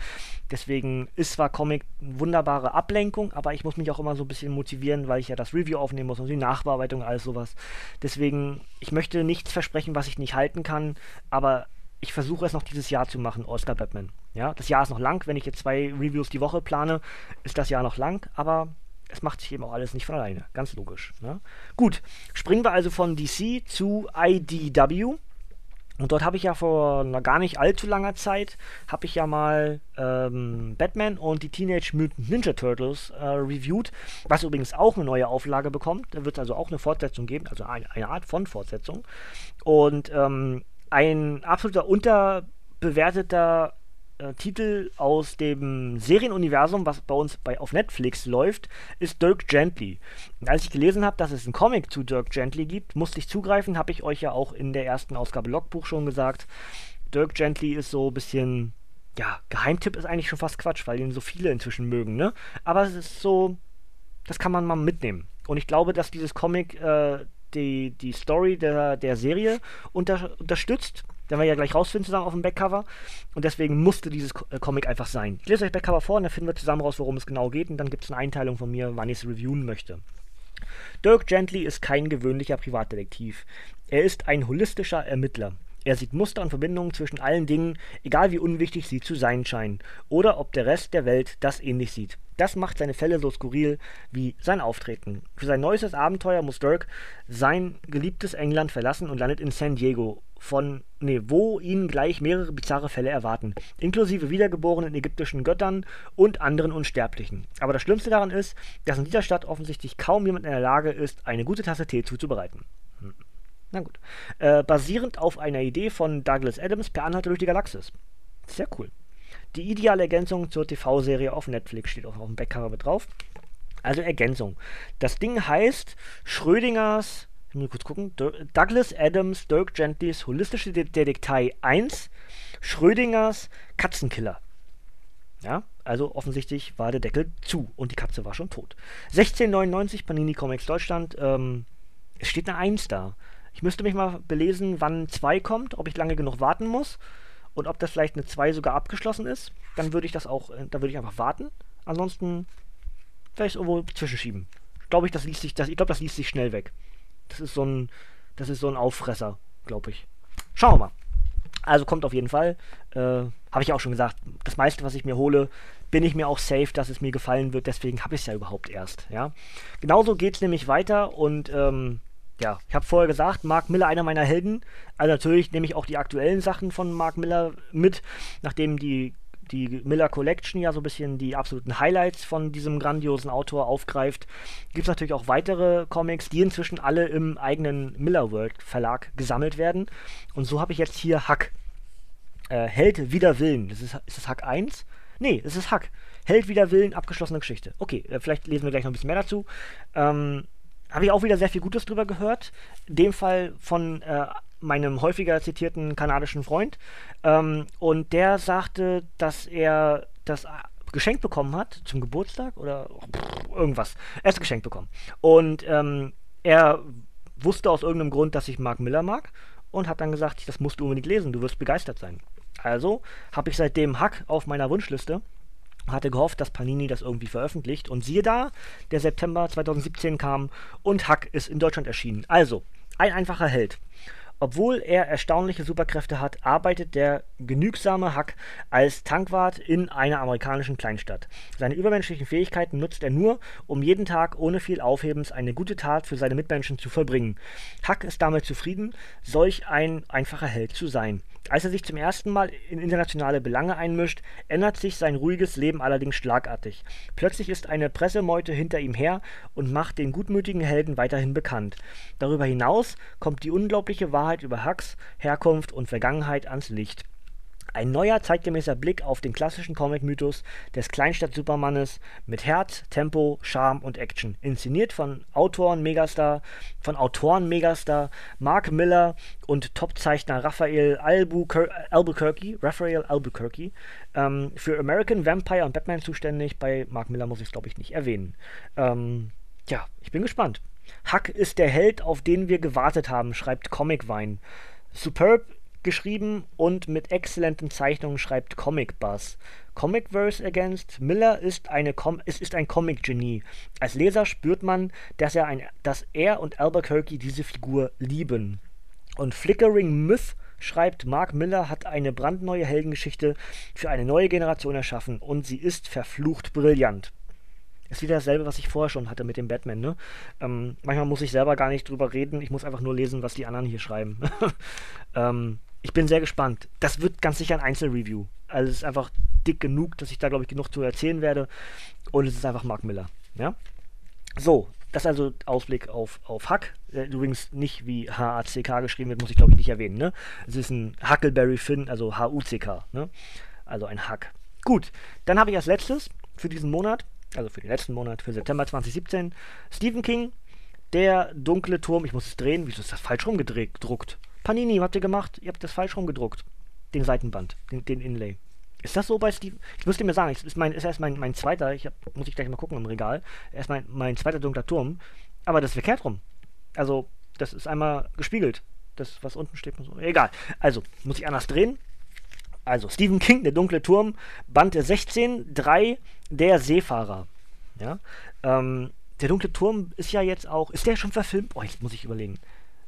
Deswegen ist zwar Comic eine wunderbare Ablenkung, aber ich muss mich auch immer so ein bisschen motivieren, weil ich ja das Review aufnehmen muss und die Nachbearbeitung, alles sowas. Deswegen, ich möchte nichts versprechen, was ich nicht halten kann, aber ich versuche es noch dieses Jahr zu machen, Oscar Batman. Ja, das Jahr ist noch lang. Wenn ich jetzt zwei Reviews die Woche plane, ist das Jahr noch lang, aber es macht sich eben auch alles nicht von alleine. Ganz logisch. Ne? Gut, springen wir also von DC zu IDW. Und dort habe ich ja vor gar nicht allzu langer Zeit, habe ich ja mal ähm, Batman und die Teenage Mutant Ninja Turtles äh, reviewed, was übrigens auch eine neue Auflage bekommt. Da wird es also auch eine Fortsetzung geben, also eine, eine Art von Fortsetzung. Und ähm, ein absoluter unterbewerteter äh, Titel aus dem Serienuniversum, was bei uns bei, auf Netflix läuft, ist Dirk Gently. Und als ich gelesen habe, dass es einen Comic zu Dirk Gently gibt, musste ich zugreifen, habe ich euch ja auch in der ersten Ausgabe Logbuch schon gesagt. Dirk Gently ist so ein bisschen, ja, Geheimtipp ist eigentlich schon fast Quatsch, weil ihn so viele inzwischen mögen, ne? Aber es ist so, das kann man mal mitnehmen. Und ich glaube, dass dieses Comic äh, die, die Story der, der Serie unter, unterstützt werden wir ja gleich rausfinden zusammen auf dem Backcover. Und deswegen musste dieses äh, Comic einfach sein. Ich lese euch Backcover vor und dann finden wir zusammen raus, worum es genau geht. Und dann gibt es eine Einteilung von mir, wann ich es reviewen möchte. Dirk Gently ist kein gewöhnlicher Privatdetektiv. Er ist ein holistischer Ermittler. Er sieht Muster und Verbindungen zwischen allen Dingen, egal wie unwichtig sie zu sein scheinen, oder ob der Rest der Welt das ähnlich sieht. Das macht seine Fälle so skurril wie sein Auftreten. Für sein neuestes Abenteuer muss Dirk sein geliebtes England verlassen und landet in San Diego, von, nee, wo ihn gleich mehrere bizarre Fälle erwarten, inklusive wiedergeborenen ägyptischen Göttern und anderen Unsterblichen. Aber das Schlimmste daran ist, dass in dieser Stadt offensichtlich kaum jemand in der Lage ist, eine gute Tasse Tee zuzubereiten. Hm. Na gut. Äh, basierend auf einer Idee von Douglas Adams per Anhalter durch die Galaxis. Sehr cool. Die ideale Ergänzung zur TV-Serie auf Netflix steht auch auf dem Backcover mit drauf. Also Ergänzung. Das Ding heißt Schrödingers ich muss kurz gucken. Douglas Adams, Dirk Gentlys Holistische Detektei 1, Schrödingers Katzenkiller. Ja, also offensichtlich war der Deckel zu und die Katze war schon tot. 1699 Panini Comics Deutschland. Ähm, es steht eine 1 da. Ich müsste mich mal belesen, wann 2 kommt, ob ich lange genug warten muss und ob das vielleicht eine 2 sogar abgeschlossen ist. Dann würde ich das auch, äh, da würde ich einfach warten. Ansonsten vielleicht irgendwo zwischenschieben. Glaube ich, das liest sich, das, ich glaube, das liest sich schnell weg. Das ist so ein, das ist so ein Auffresser, glaube ich. Schauen wir mal. Also kommt auf jeden Fall. Äh, habe ich auch schon gesagt, das meiste, was ich mir hole, bin ich mir auch safe, dass es mir gefallen wird. Deswegen habe ich es ja überhaupt erst. Ja? Genauso geht es nämlich weiter und ähm, ja, ich habe vorher gesagt, Mark Miller einer meiner Helden. Also natürlich nehme ich auch die aktuellen Sachen von Mark Miller mit, nachdem die die Miller Collection ja so ein bisschen die absoluten Highlights von diesem grandiosen Autor aufgreift, gibt es natürlich auch weitere Comics, die inzwischen alle im eigenen Miller World Verlag gesammelt werden. Und so habe ich jetzt hier Hack. Äh, Held wider Willen. Das ist, ist das Hack 1? Nee, es ist Hack. Held wider Willen, abgeschlossene Geschichte. Okay, äh, vielleicht lesen wir gleich noch ein bisschen mehr dazu. Ähm, habe ich auch wieder sehr viel Gutes drüber gehört. In dem Fall von äh, meinem häufiger zitierten kanadischen Freund. Ähm, und der sagte, dass er das geschenkt bekommen hat zum Geburtstag oder irgendwas. Er ist geschenkt bekommen. Und ähm, er wusste aus irgendeinem Grund, dass ich Mark Miller mag und hat dann gesagt, das musst du unbedingt lesen, du wirst begeistert sein. Also habe ich seitdem Hack auf meiner Wunschliste hatte gehofft, dass Panini das irgendwie veröffentlicht. Und siehe da, der September 2017 kam und Hack ist in Deutschland erschienen. Also, ein einfacher Held. Obwohl er erstaunliche Superkräfte hat, arbeitet der genügsame Huck als Tankwart in einer amerikanischen Kleinstadt. Seine übermenschlichen Fähigkeiten nutzt er nur, um jeden Tag ohne viel Aufhebens eine gute Tat für seine Mitmenschen zu vollbringen. Huck ist damit zufrieden, solch ein einfacher Held zu sein. Als er sich zum ersten Mal in internationale Belange einmischt, ändert sich sein ruhiges Leben allerdings schlagartig. Plötzlich ist eine Pressemeute hinter ihm her und macht den gutmütigen Helden weiterhin bekannt. Darüber hinaus kommt die unglaubliche Wahrheit über Hux, Herkunft und Vergangenheit ans Licht. Ein neuer zeitgemäßer Blick auf den klassischen Comic-Mythos des Kleinstadt-Supermannes mit Herz, Tempo, Charme und Action. Inszeniert von Autoren Megastar, von Autoren Megastar Mark Miller und Topzeichner Raphael Albuquer Albuquerque, Raphael Albuquerque. Ähm, für American Vampire und Batman zuständig. Bei Mark Miller muss ich es, glaube ich, nicht erwähnen. Ähm, ja, ich bin gespannt. Huck ist der Held, auf den wir gewartet haben, schreibt Comic Vine. Superb geschrieben und mit exzellenten Zeichnungen schreibt Comic Buzz. Comicverse ergänzt, Miller ist, eine Com es ist ein Comic-Genie. Als Leser spürt man, dass er, ein, dass er und Albuquerque diese Figur lieben. Und Flickering Myth schreibt, Mark Miller hat eine brandneue Heldengeschichte für eine neue Generation erschaffen und sie ist verflucht brillant. Ist wieder dasselbe, was ich vorher schon hatte mit dem Batman, ne? Ähm, manchmal muss ich selber gar nicht drüber reden, ich muss einfach nur lesen, was die anderen hier schreiben. ähm, ich bin sehr gespannt. Das wird ganz sicher ein Einzelreview. Also es ist einfach dick genug, dass ich da, glaube ich, genug zu erzählen werde. Und es ist einfach Mark Miller. Ja? So, das ist also Ausblick auf, auf Hack. Der übrigens nicht wie H-A-C-K geschrieben wird, muss ich, glaube ich, nicht erwähnen. Ne? Es ist ein Huckleberry Finn, also H-U-C-K. Ne? Also ein Hack. Gut, dann habe ich als letztes für diesen Monat, also für den letzten Monat, für September 2017, Stephen King, Der dunkle Turm. Ich muss es drehen. Wieso ist das falsch rumgedruckt? Panini, habt ihr gemacht? Ihr habt das falsch rumgedruckt. Den Seitenband, den, den Inlay. Ist das so bei Steve? Ich müsste mir sagen, es ist, mein, ist erst mein, mein zweiter, ich hab, muss ich gleich mal gucken im Regal, erst mein, mein zweiter dunkler Turm, aber das ist verkehrt rum. Also, das ist einmal gespiegelt. Das, was unten steht, so. Egal. Also, muss ich anders drehen. Also, Stephen King, der dunkle Turm, Band 16, 3, der Seefahrer. Ja. Ähm, der dunkle Turm ist ja jetzt auch. Ist der schon verfilmt? Oh, jetzt muss ich überlegen.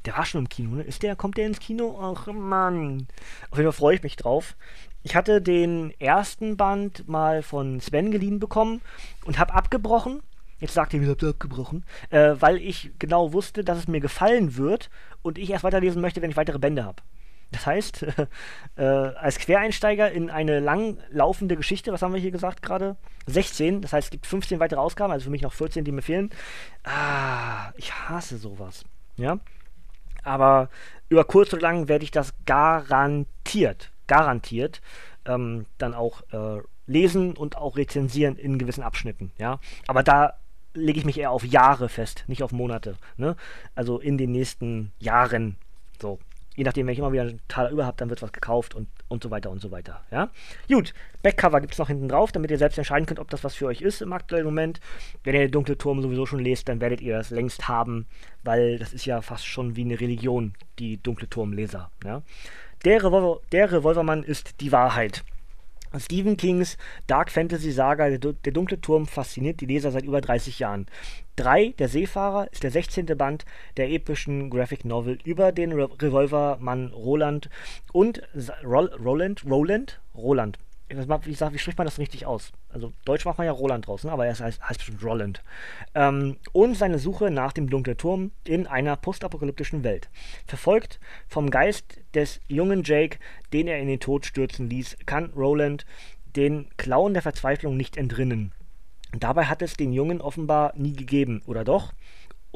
Der war schon im Kino, ne? Ist der, kommt der ins Kino? Ach Mann. Auf jeden Fall freue ich mich drauf. Ich hatte den ersten Band mal von Sven geliehen bekommen und habe abgebrochen. Jetzt sagt er, wie habt ihr abgebrochen? Äh, weil ich genau wusste, dass es mir gefallen wird und ich erst weiterlesen möchte, wenn ich weitere Bände habe. Das heißt, äh, als Quereinsteiger in eine lang laufende Geschichte, was haben wir hier gesagt gerade? 16, das heißt, es gibt 15 weitere Ausgaben, also für mich noch 14, die mir fehlen. Ah, ich hasse sowas. Ja, aber über kurz oder lang werde ich das garantiert, garantiert ähm, dann auch äh, lesen und auch rezensieren in gewissen Abschnitten, ja. Aber da lege ich mich eher auf Jahre fest, nicht auf Monate, ne? Also in den nächsten Jahren, so je nachdem, wenn ich immer wieder einen Taler über habe, dann wird was gekauft und, und so weiter und so weiter. Ja? Gut, Backcover gibt es noch hinten drauf, damit ihr selbst entscheiden könnt, ob das was für euch ist im aktuellen Moment. Wenn ihr den Dunkle Turm sowieso schon lest, dann werdet ihr das längst haben, weil das ist ja fast schon wie eine Religion, die Dunkle Turmleser. Ja? Der, Revolver, der Revolvermann ist die Wahrheit. Stephen Kings Dark Fantasy Saga Der, der dunkle Turm fasziniert die Leser seit über 30 Jahren. 3, Der Seefahrer, ist der 16. Band der epischen Graphic Novel über den Re Revolvermann Roland und Ro Roland, Roland, Roland, wie, sag, wie spricht man das richtig aus? Also Deutsch macht man ja Roland draußen, aber er heißt, heißt bestimmt Roland. Ähm, und seine Suche nach dem dunklen Turm in einer postapokalyptischen Welt. Verfolgt vom Geist des jungen Jake, den er in den Tod stürzen ließ, kann Roland den Klauen der Verzweiflung nicht entrinnen. Dabei hat es den Jungen offenbar nie gegeben, oder doch?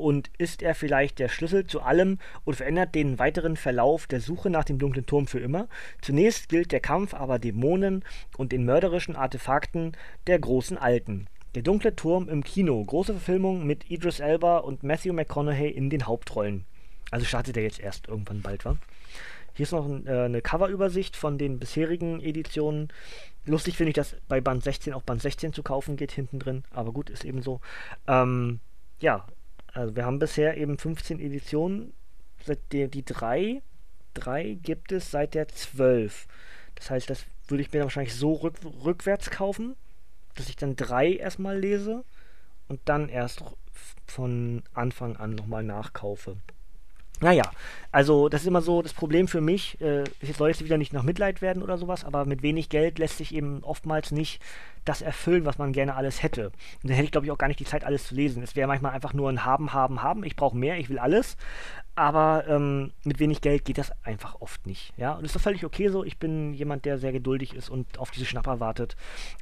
Und ist er vielleicht der Schlüssel zu allem und verändert den weiteren Verlauf der Suche nach dem dunklen Turm für immer? Zunächst gilt der Kampf aber Dämonen und den mörderischen Artefakten der großen Alten. Der dunkle Turm im Kino, große Verfilmung mit Idris Elba und Matthew McConaughey in den Hauptrollen. Also startet er jetzt erst irgendwann bald, wa? Hier ist noch ein, äh, eine Coverübersicht von den bisherigen Editionen. Lustig finde ich, dass bei Band 16 auch Band 16 zu kaufen geht, hinten drin. Aber gut, ist eben so. Ähm, ja, also wir haben bisher eben 15 Editionen. Der, die drei, drei gibt es seit der 12. Das heißt, das würde ich mir wahrscheinlich so rück, rückwärts kaufen, dass ich dann drei erstmal lese und dann erst von Anfang an nochmal nachkaufe. Naja, also das ist immer so das Problem für mich. Äh, es soll jetzt wieder nicht nach Mitleid werden oder sowas, aber mit wenig Geld lässt sich eben oftmals nicht das erfüllen, was man gerne alles hätte. Und dann hätte ich, glaube ich, auch gar nicht die Zeit, alles zu lesen. Es wäre manchmal einfach nur ein Haben, Haben, Haben. Ich brauche mehr, ich will alles. Aber ähm, mit wenig Geld geht das einfach oft nicht. Ja, und das ist doch völlig okay so. Ich bin jemand, der sehr geduldig ist und auf diese Schnapper wartet.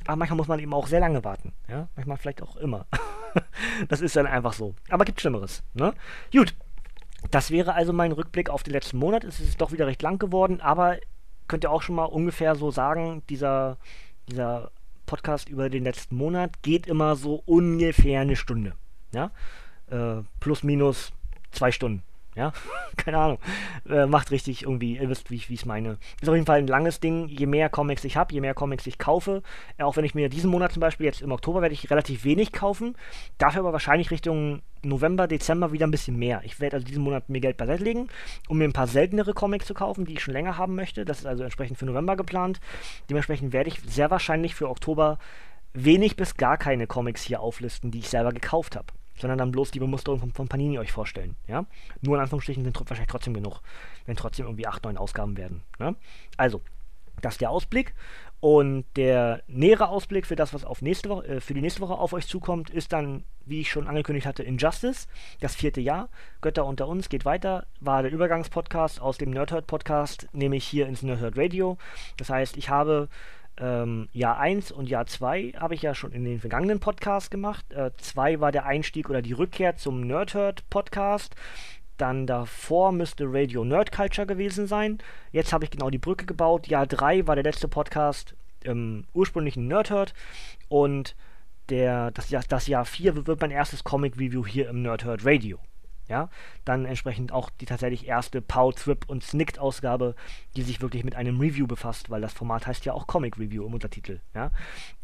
Aber manchmal muss man eben auch sehr lange warten. Ja, manchmal vielleicht auch immer. das ist dann einfach so. Aber gibt Schlimmeres. Ne? Gut, das wäre also mein Rückblick auf den letzten Monat. Es ist doch wieder recht lang geworden, aber könnt ihr auch schon mal ungefähr so sagen, dieser, dieser Podcast über den letzten Monat geht immer so ungefähr eine Stunde. Ja? Äh, plus minus zwei Stunden. Ja, keine Ahnung. Äh, macht richtig irgendwie, ihr wisst, wie ich es meine. Ist auf jeden Fall ein langes Ding. Je mehr Comics ich habe, je mehr Comics ich kaufe, äh, auch wenn ich mir diesen Monat zum Beispiel, jetzt im Oktober, werde ich relativ wenig kaufen. Dafür aber wahrscheinlich Richtung November, Dezember wieder ein bisschen mehr. Ich werde also diesen Monat mir Geld beiseite legen, um mir ein paar seltenere Comics zu kaufen, die ich schon länger haben möchte. Das ist also entsprechend für November geplant. Dementsprechend werde ich sehr wahrscheinlich für Oktober wenig bis gar keine Comics hier auflisten, die ich selber gekauft habe sondern dann bloß die Bemusterung von, von Panini euch vorstellen. Ja? Nur in Anführungsstrichen sind wahrscheinlich trotzdem genug, wenn trotzdem irgendwie 8, 9 Ausgaben werden. Ne? Also, das ist der Ausblick. Und der nähere Ausblick für das, was auf nächste Woche, äh, für die nächste Woche auf euch zukommt, ist dann, wie ich schon angekündigt hatte, Injustice, das vierte Jahr. Götter unter uns geht weiter, war der Übergangspodcast aus dem Nerdhurt Podcast, nehme ich hier ins Nerdhurt Radio. Das heißt, ich habe ähm, Jahr 1 und Jahr 2 habe ich ja schon in den vergangenen Podcasts gemacht. 2 äh, war der Einstieg oder die Rückkehr zum Nerdhurt Podcast. Dann davor müsste Radio Nerd Culture gewesen sein. Jetzt habe ich genau die Brücke gebaut. Jahr 3 war der letzte Podcast im ursprünglichen Nerdhurt. Und der, das, das Jahr 4 wird mein erstes Comic-Review hier im Nerdhurt Radio. Ja, dann entsprechend auch die tatsächlich erste Pow, Trip und Snicked Ausgabe, die sich wirklich mit einem Review befasst, weil das Format heißt ja auch Comic Review im Untertitel. Ja,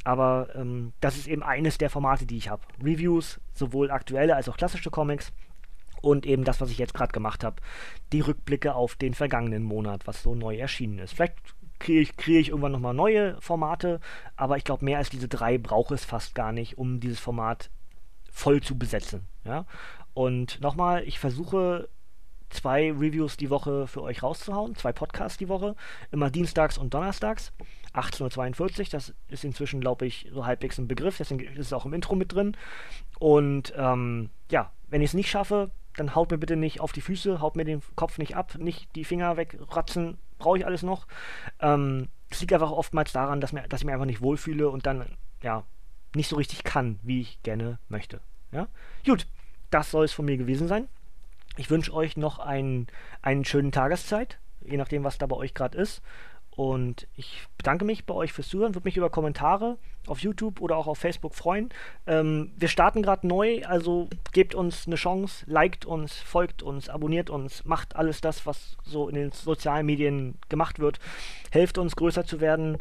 aber ähm, das ist eben eines der Formate, die ich habe. Reviews, sowohl aktuelle als auch klassische Comics und eben das, was ich jetzt gerade gemacht habe, die Rückblicke auf den vergangenen Monat, was so neu erschienen ist. Vielleicht kriege ich, krieg ich irgendwann nochmal neue Formate, aber ich glaube, mehr als diese drei brauche es fast gar nicht, um dieses Format voll zu besetzen. Ja? Und nochmal, ich versuche zwei Reviews die Woche für euch rauszuhauen, zwei Podcasts die Woche, immer dienstags und donnerstags, 18.42 Uhr, das ist inzwischen, glaube ich, so halbwegs ein Begriff, deswegen ist es auch im Intro mit drin. Und ähm, ja, wenn ich es nicht schaffe, dann haut mir bitte nicht auf die Füße, haut mir den Kopf nicht ab, nicht die Finger wegratzen, brauche ich alles noch. Ähm, das liegt einfach oftmals daran, dass, mir, dass ich mich einfach nicht wohlfühle und dann, ja, nicht so richtig kann, wie ich gerne möchte. Ja? Gut, das soll es von mir gewesen sein. Ich wünsche euch noch einen, einen schönen Tageszeit, je nachdem, was da bei euch gerade ist. Und ich bedanke mich bei euch fürs Zuhören, würde mich über Kommentare auf YouTube oder auch auf Facebook freuen. Ähm, wir starten gerade neu, also gebt uns eine Chance, liked uns, folgt uns, abonniert uns, macht alles das, was so in den sozialen Medien gemacht wird. Helft uns größer zu werden.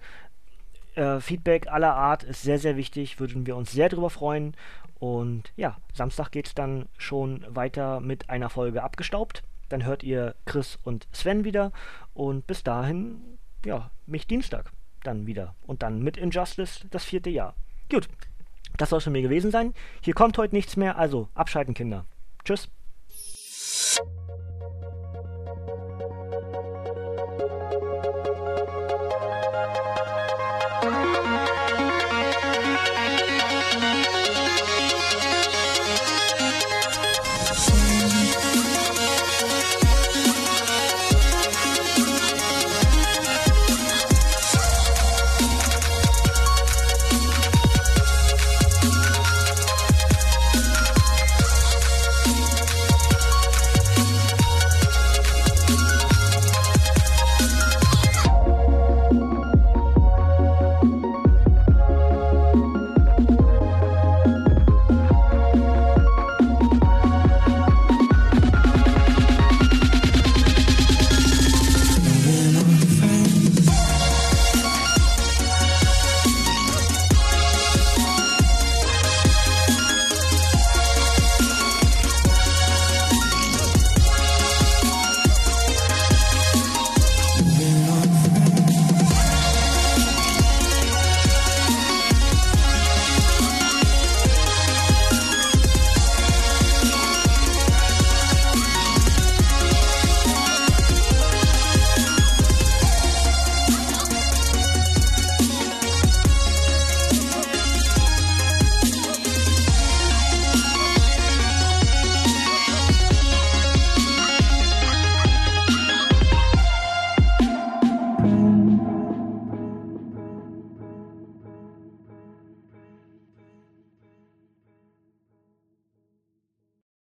Äh, Feedback aller Art ist sehr, sehr wichtig, würden wir uns sehr darüber freuen. Und ja, Samstag geht es dann schon weiter mit einer Folge abgestaubt. Dann hört ihr Chris und Sven wieder. Und bis dahin, ja, mich Dienstag dann wieder. Und dann mit Injustice das vierte Jahr. Gut, das soll es von mir gewesen sein. Hier kommt heute nichts mehr, also abschalten, Kinder. Tschüss.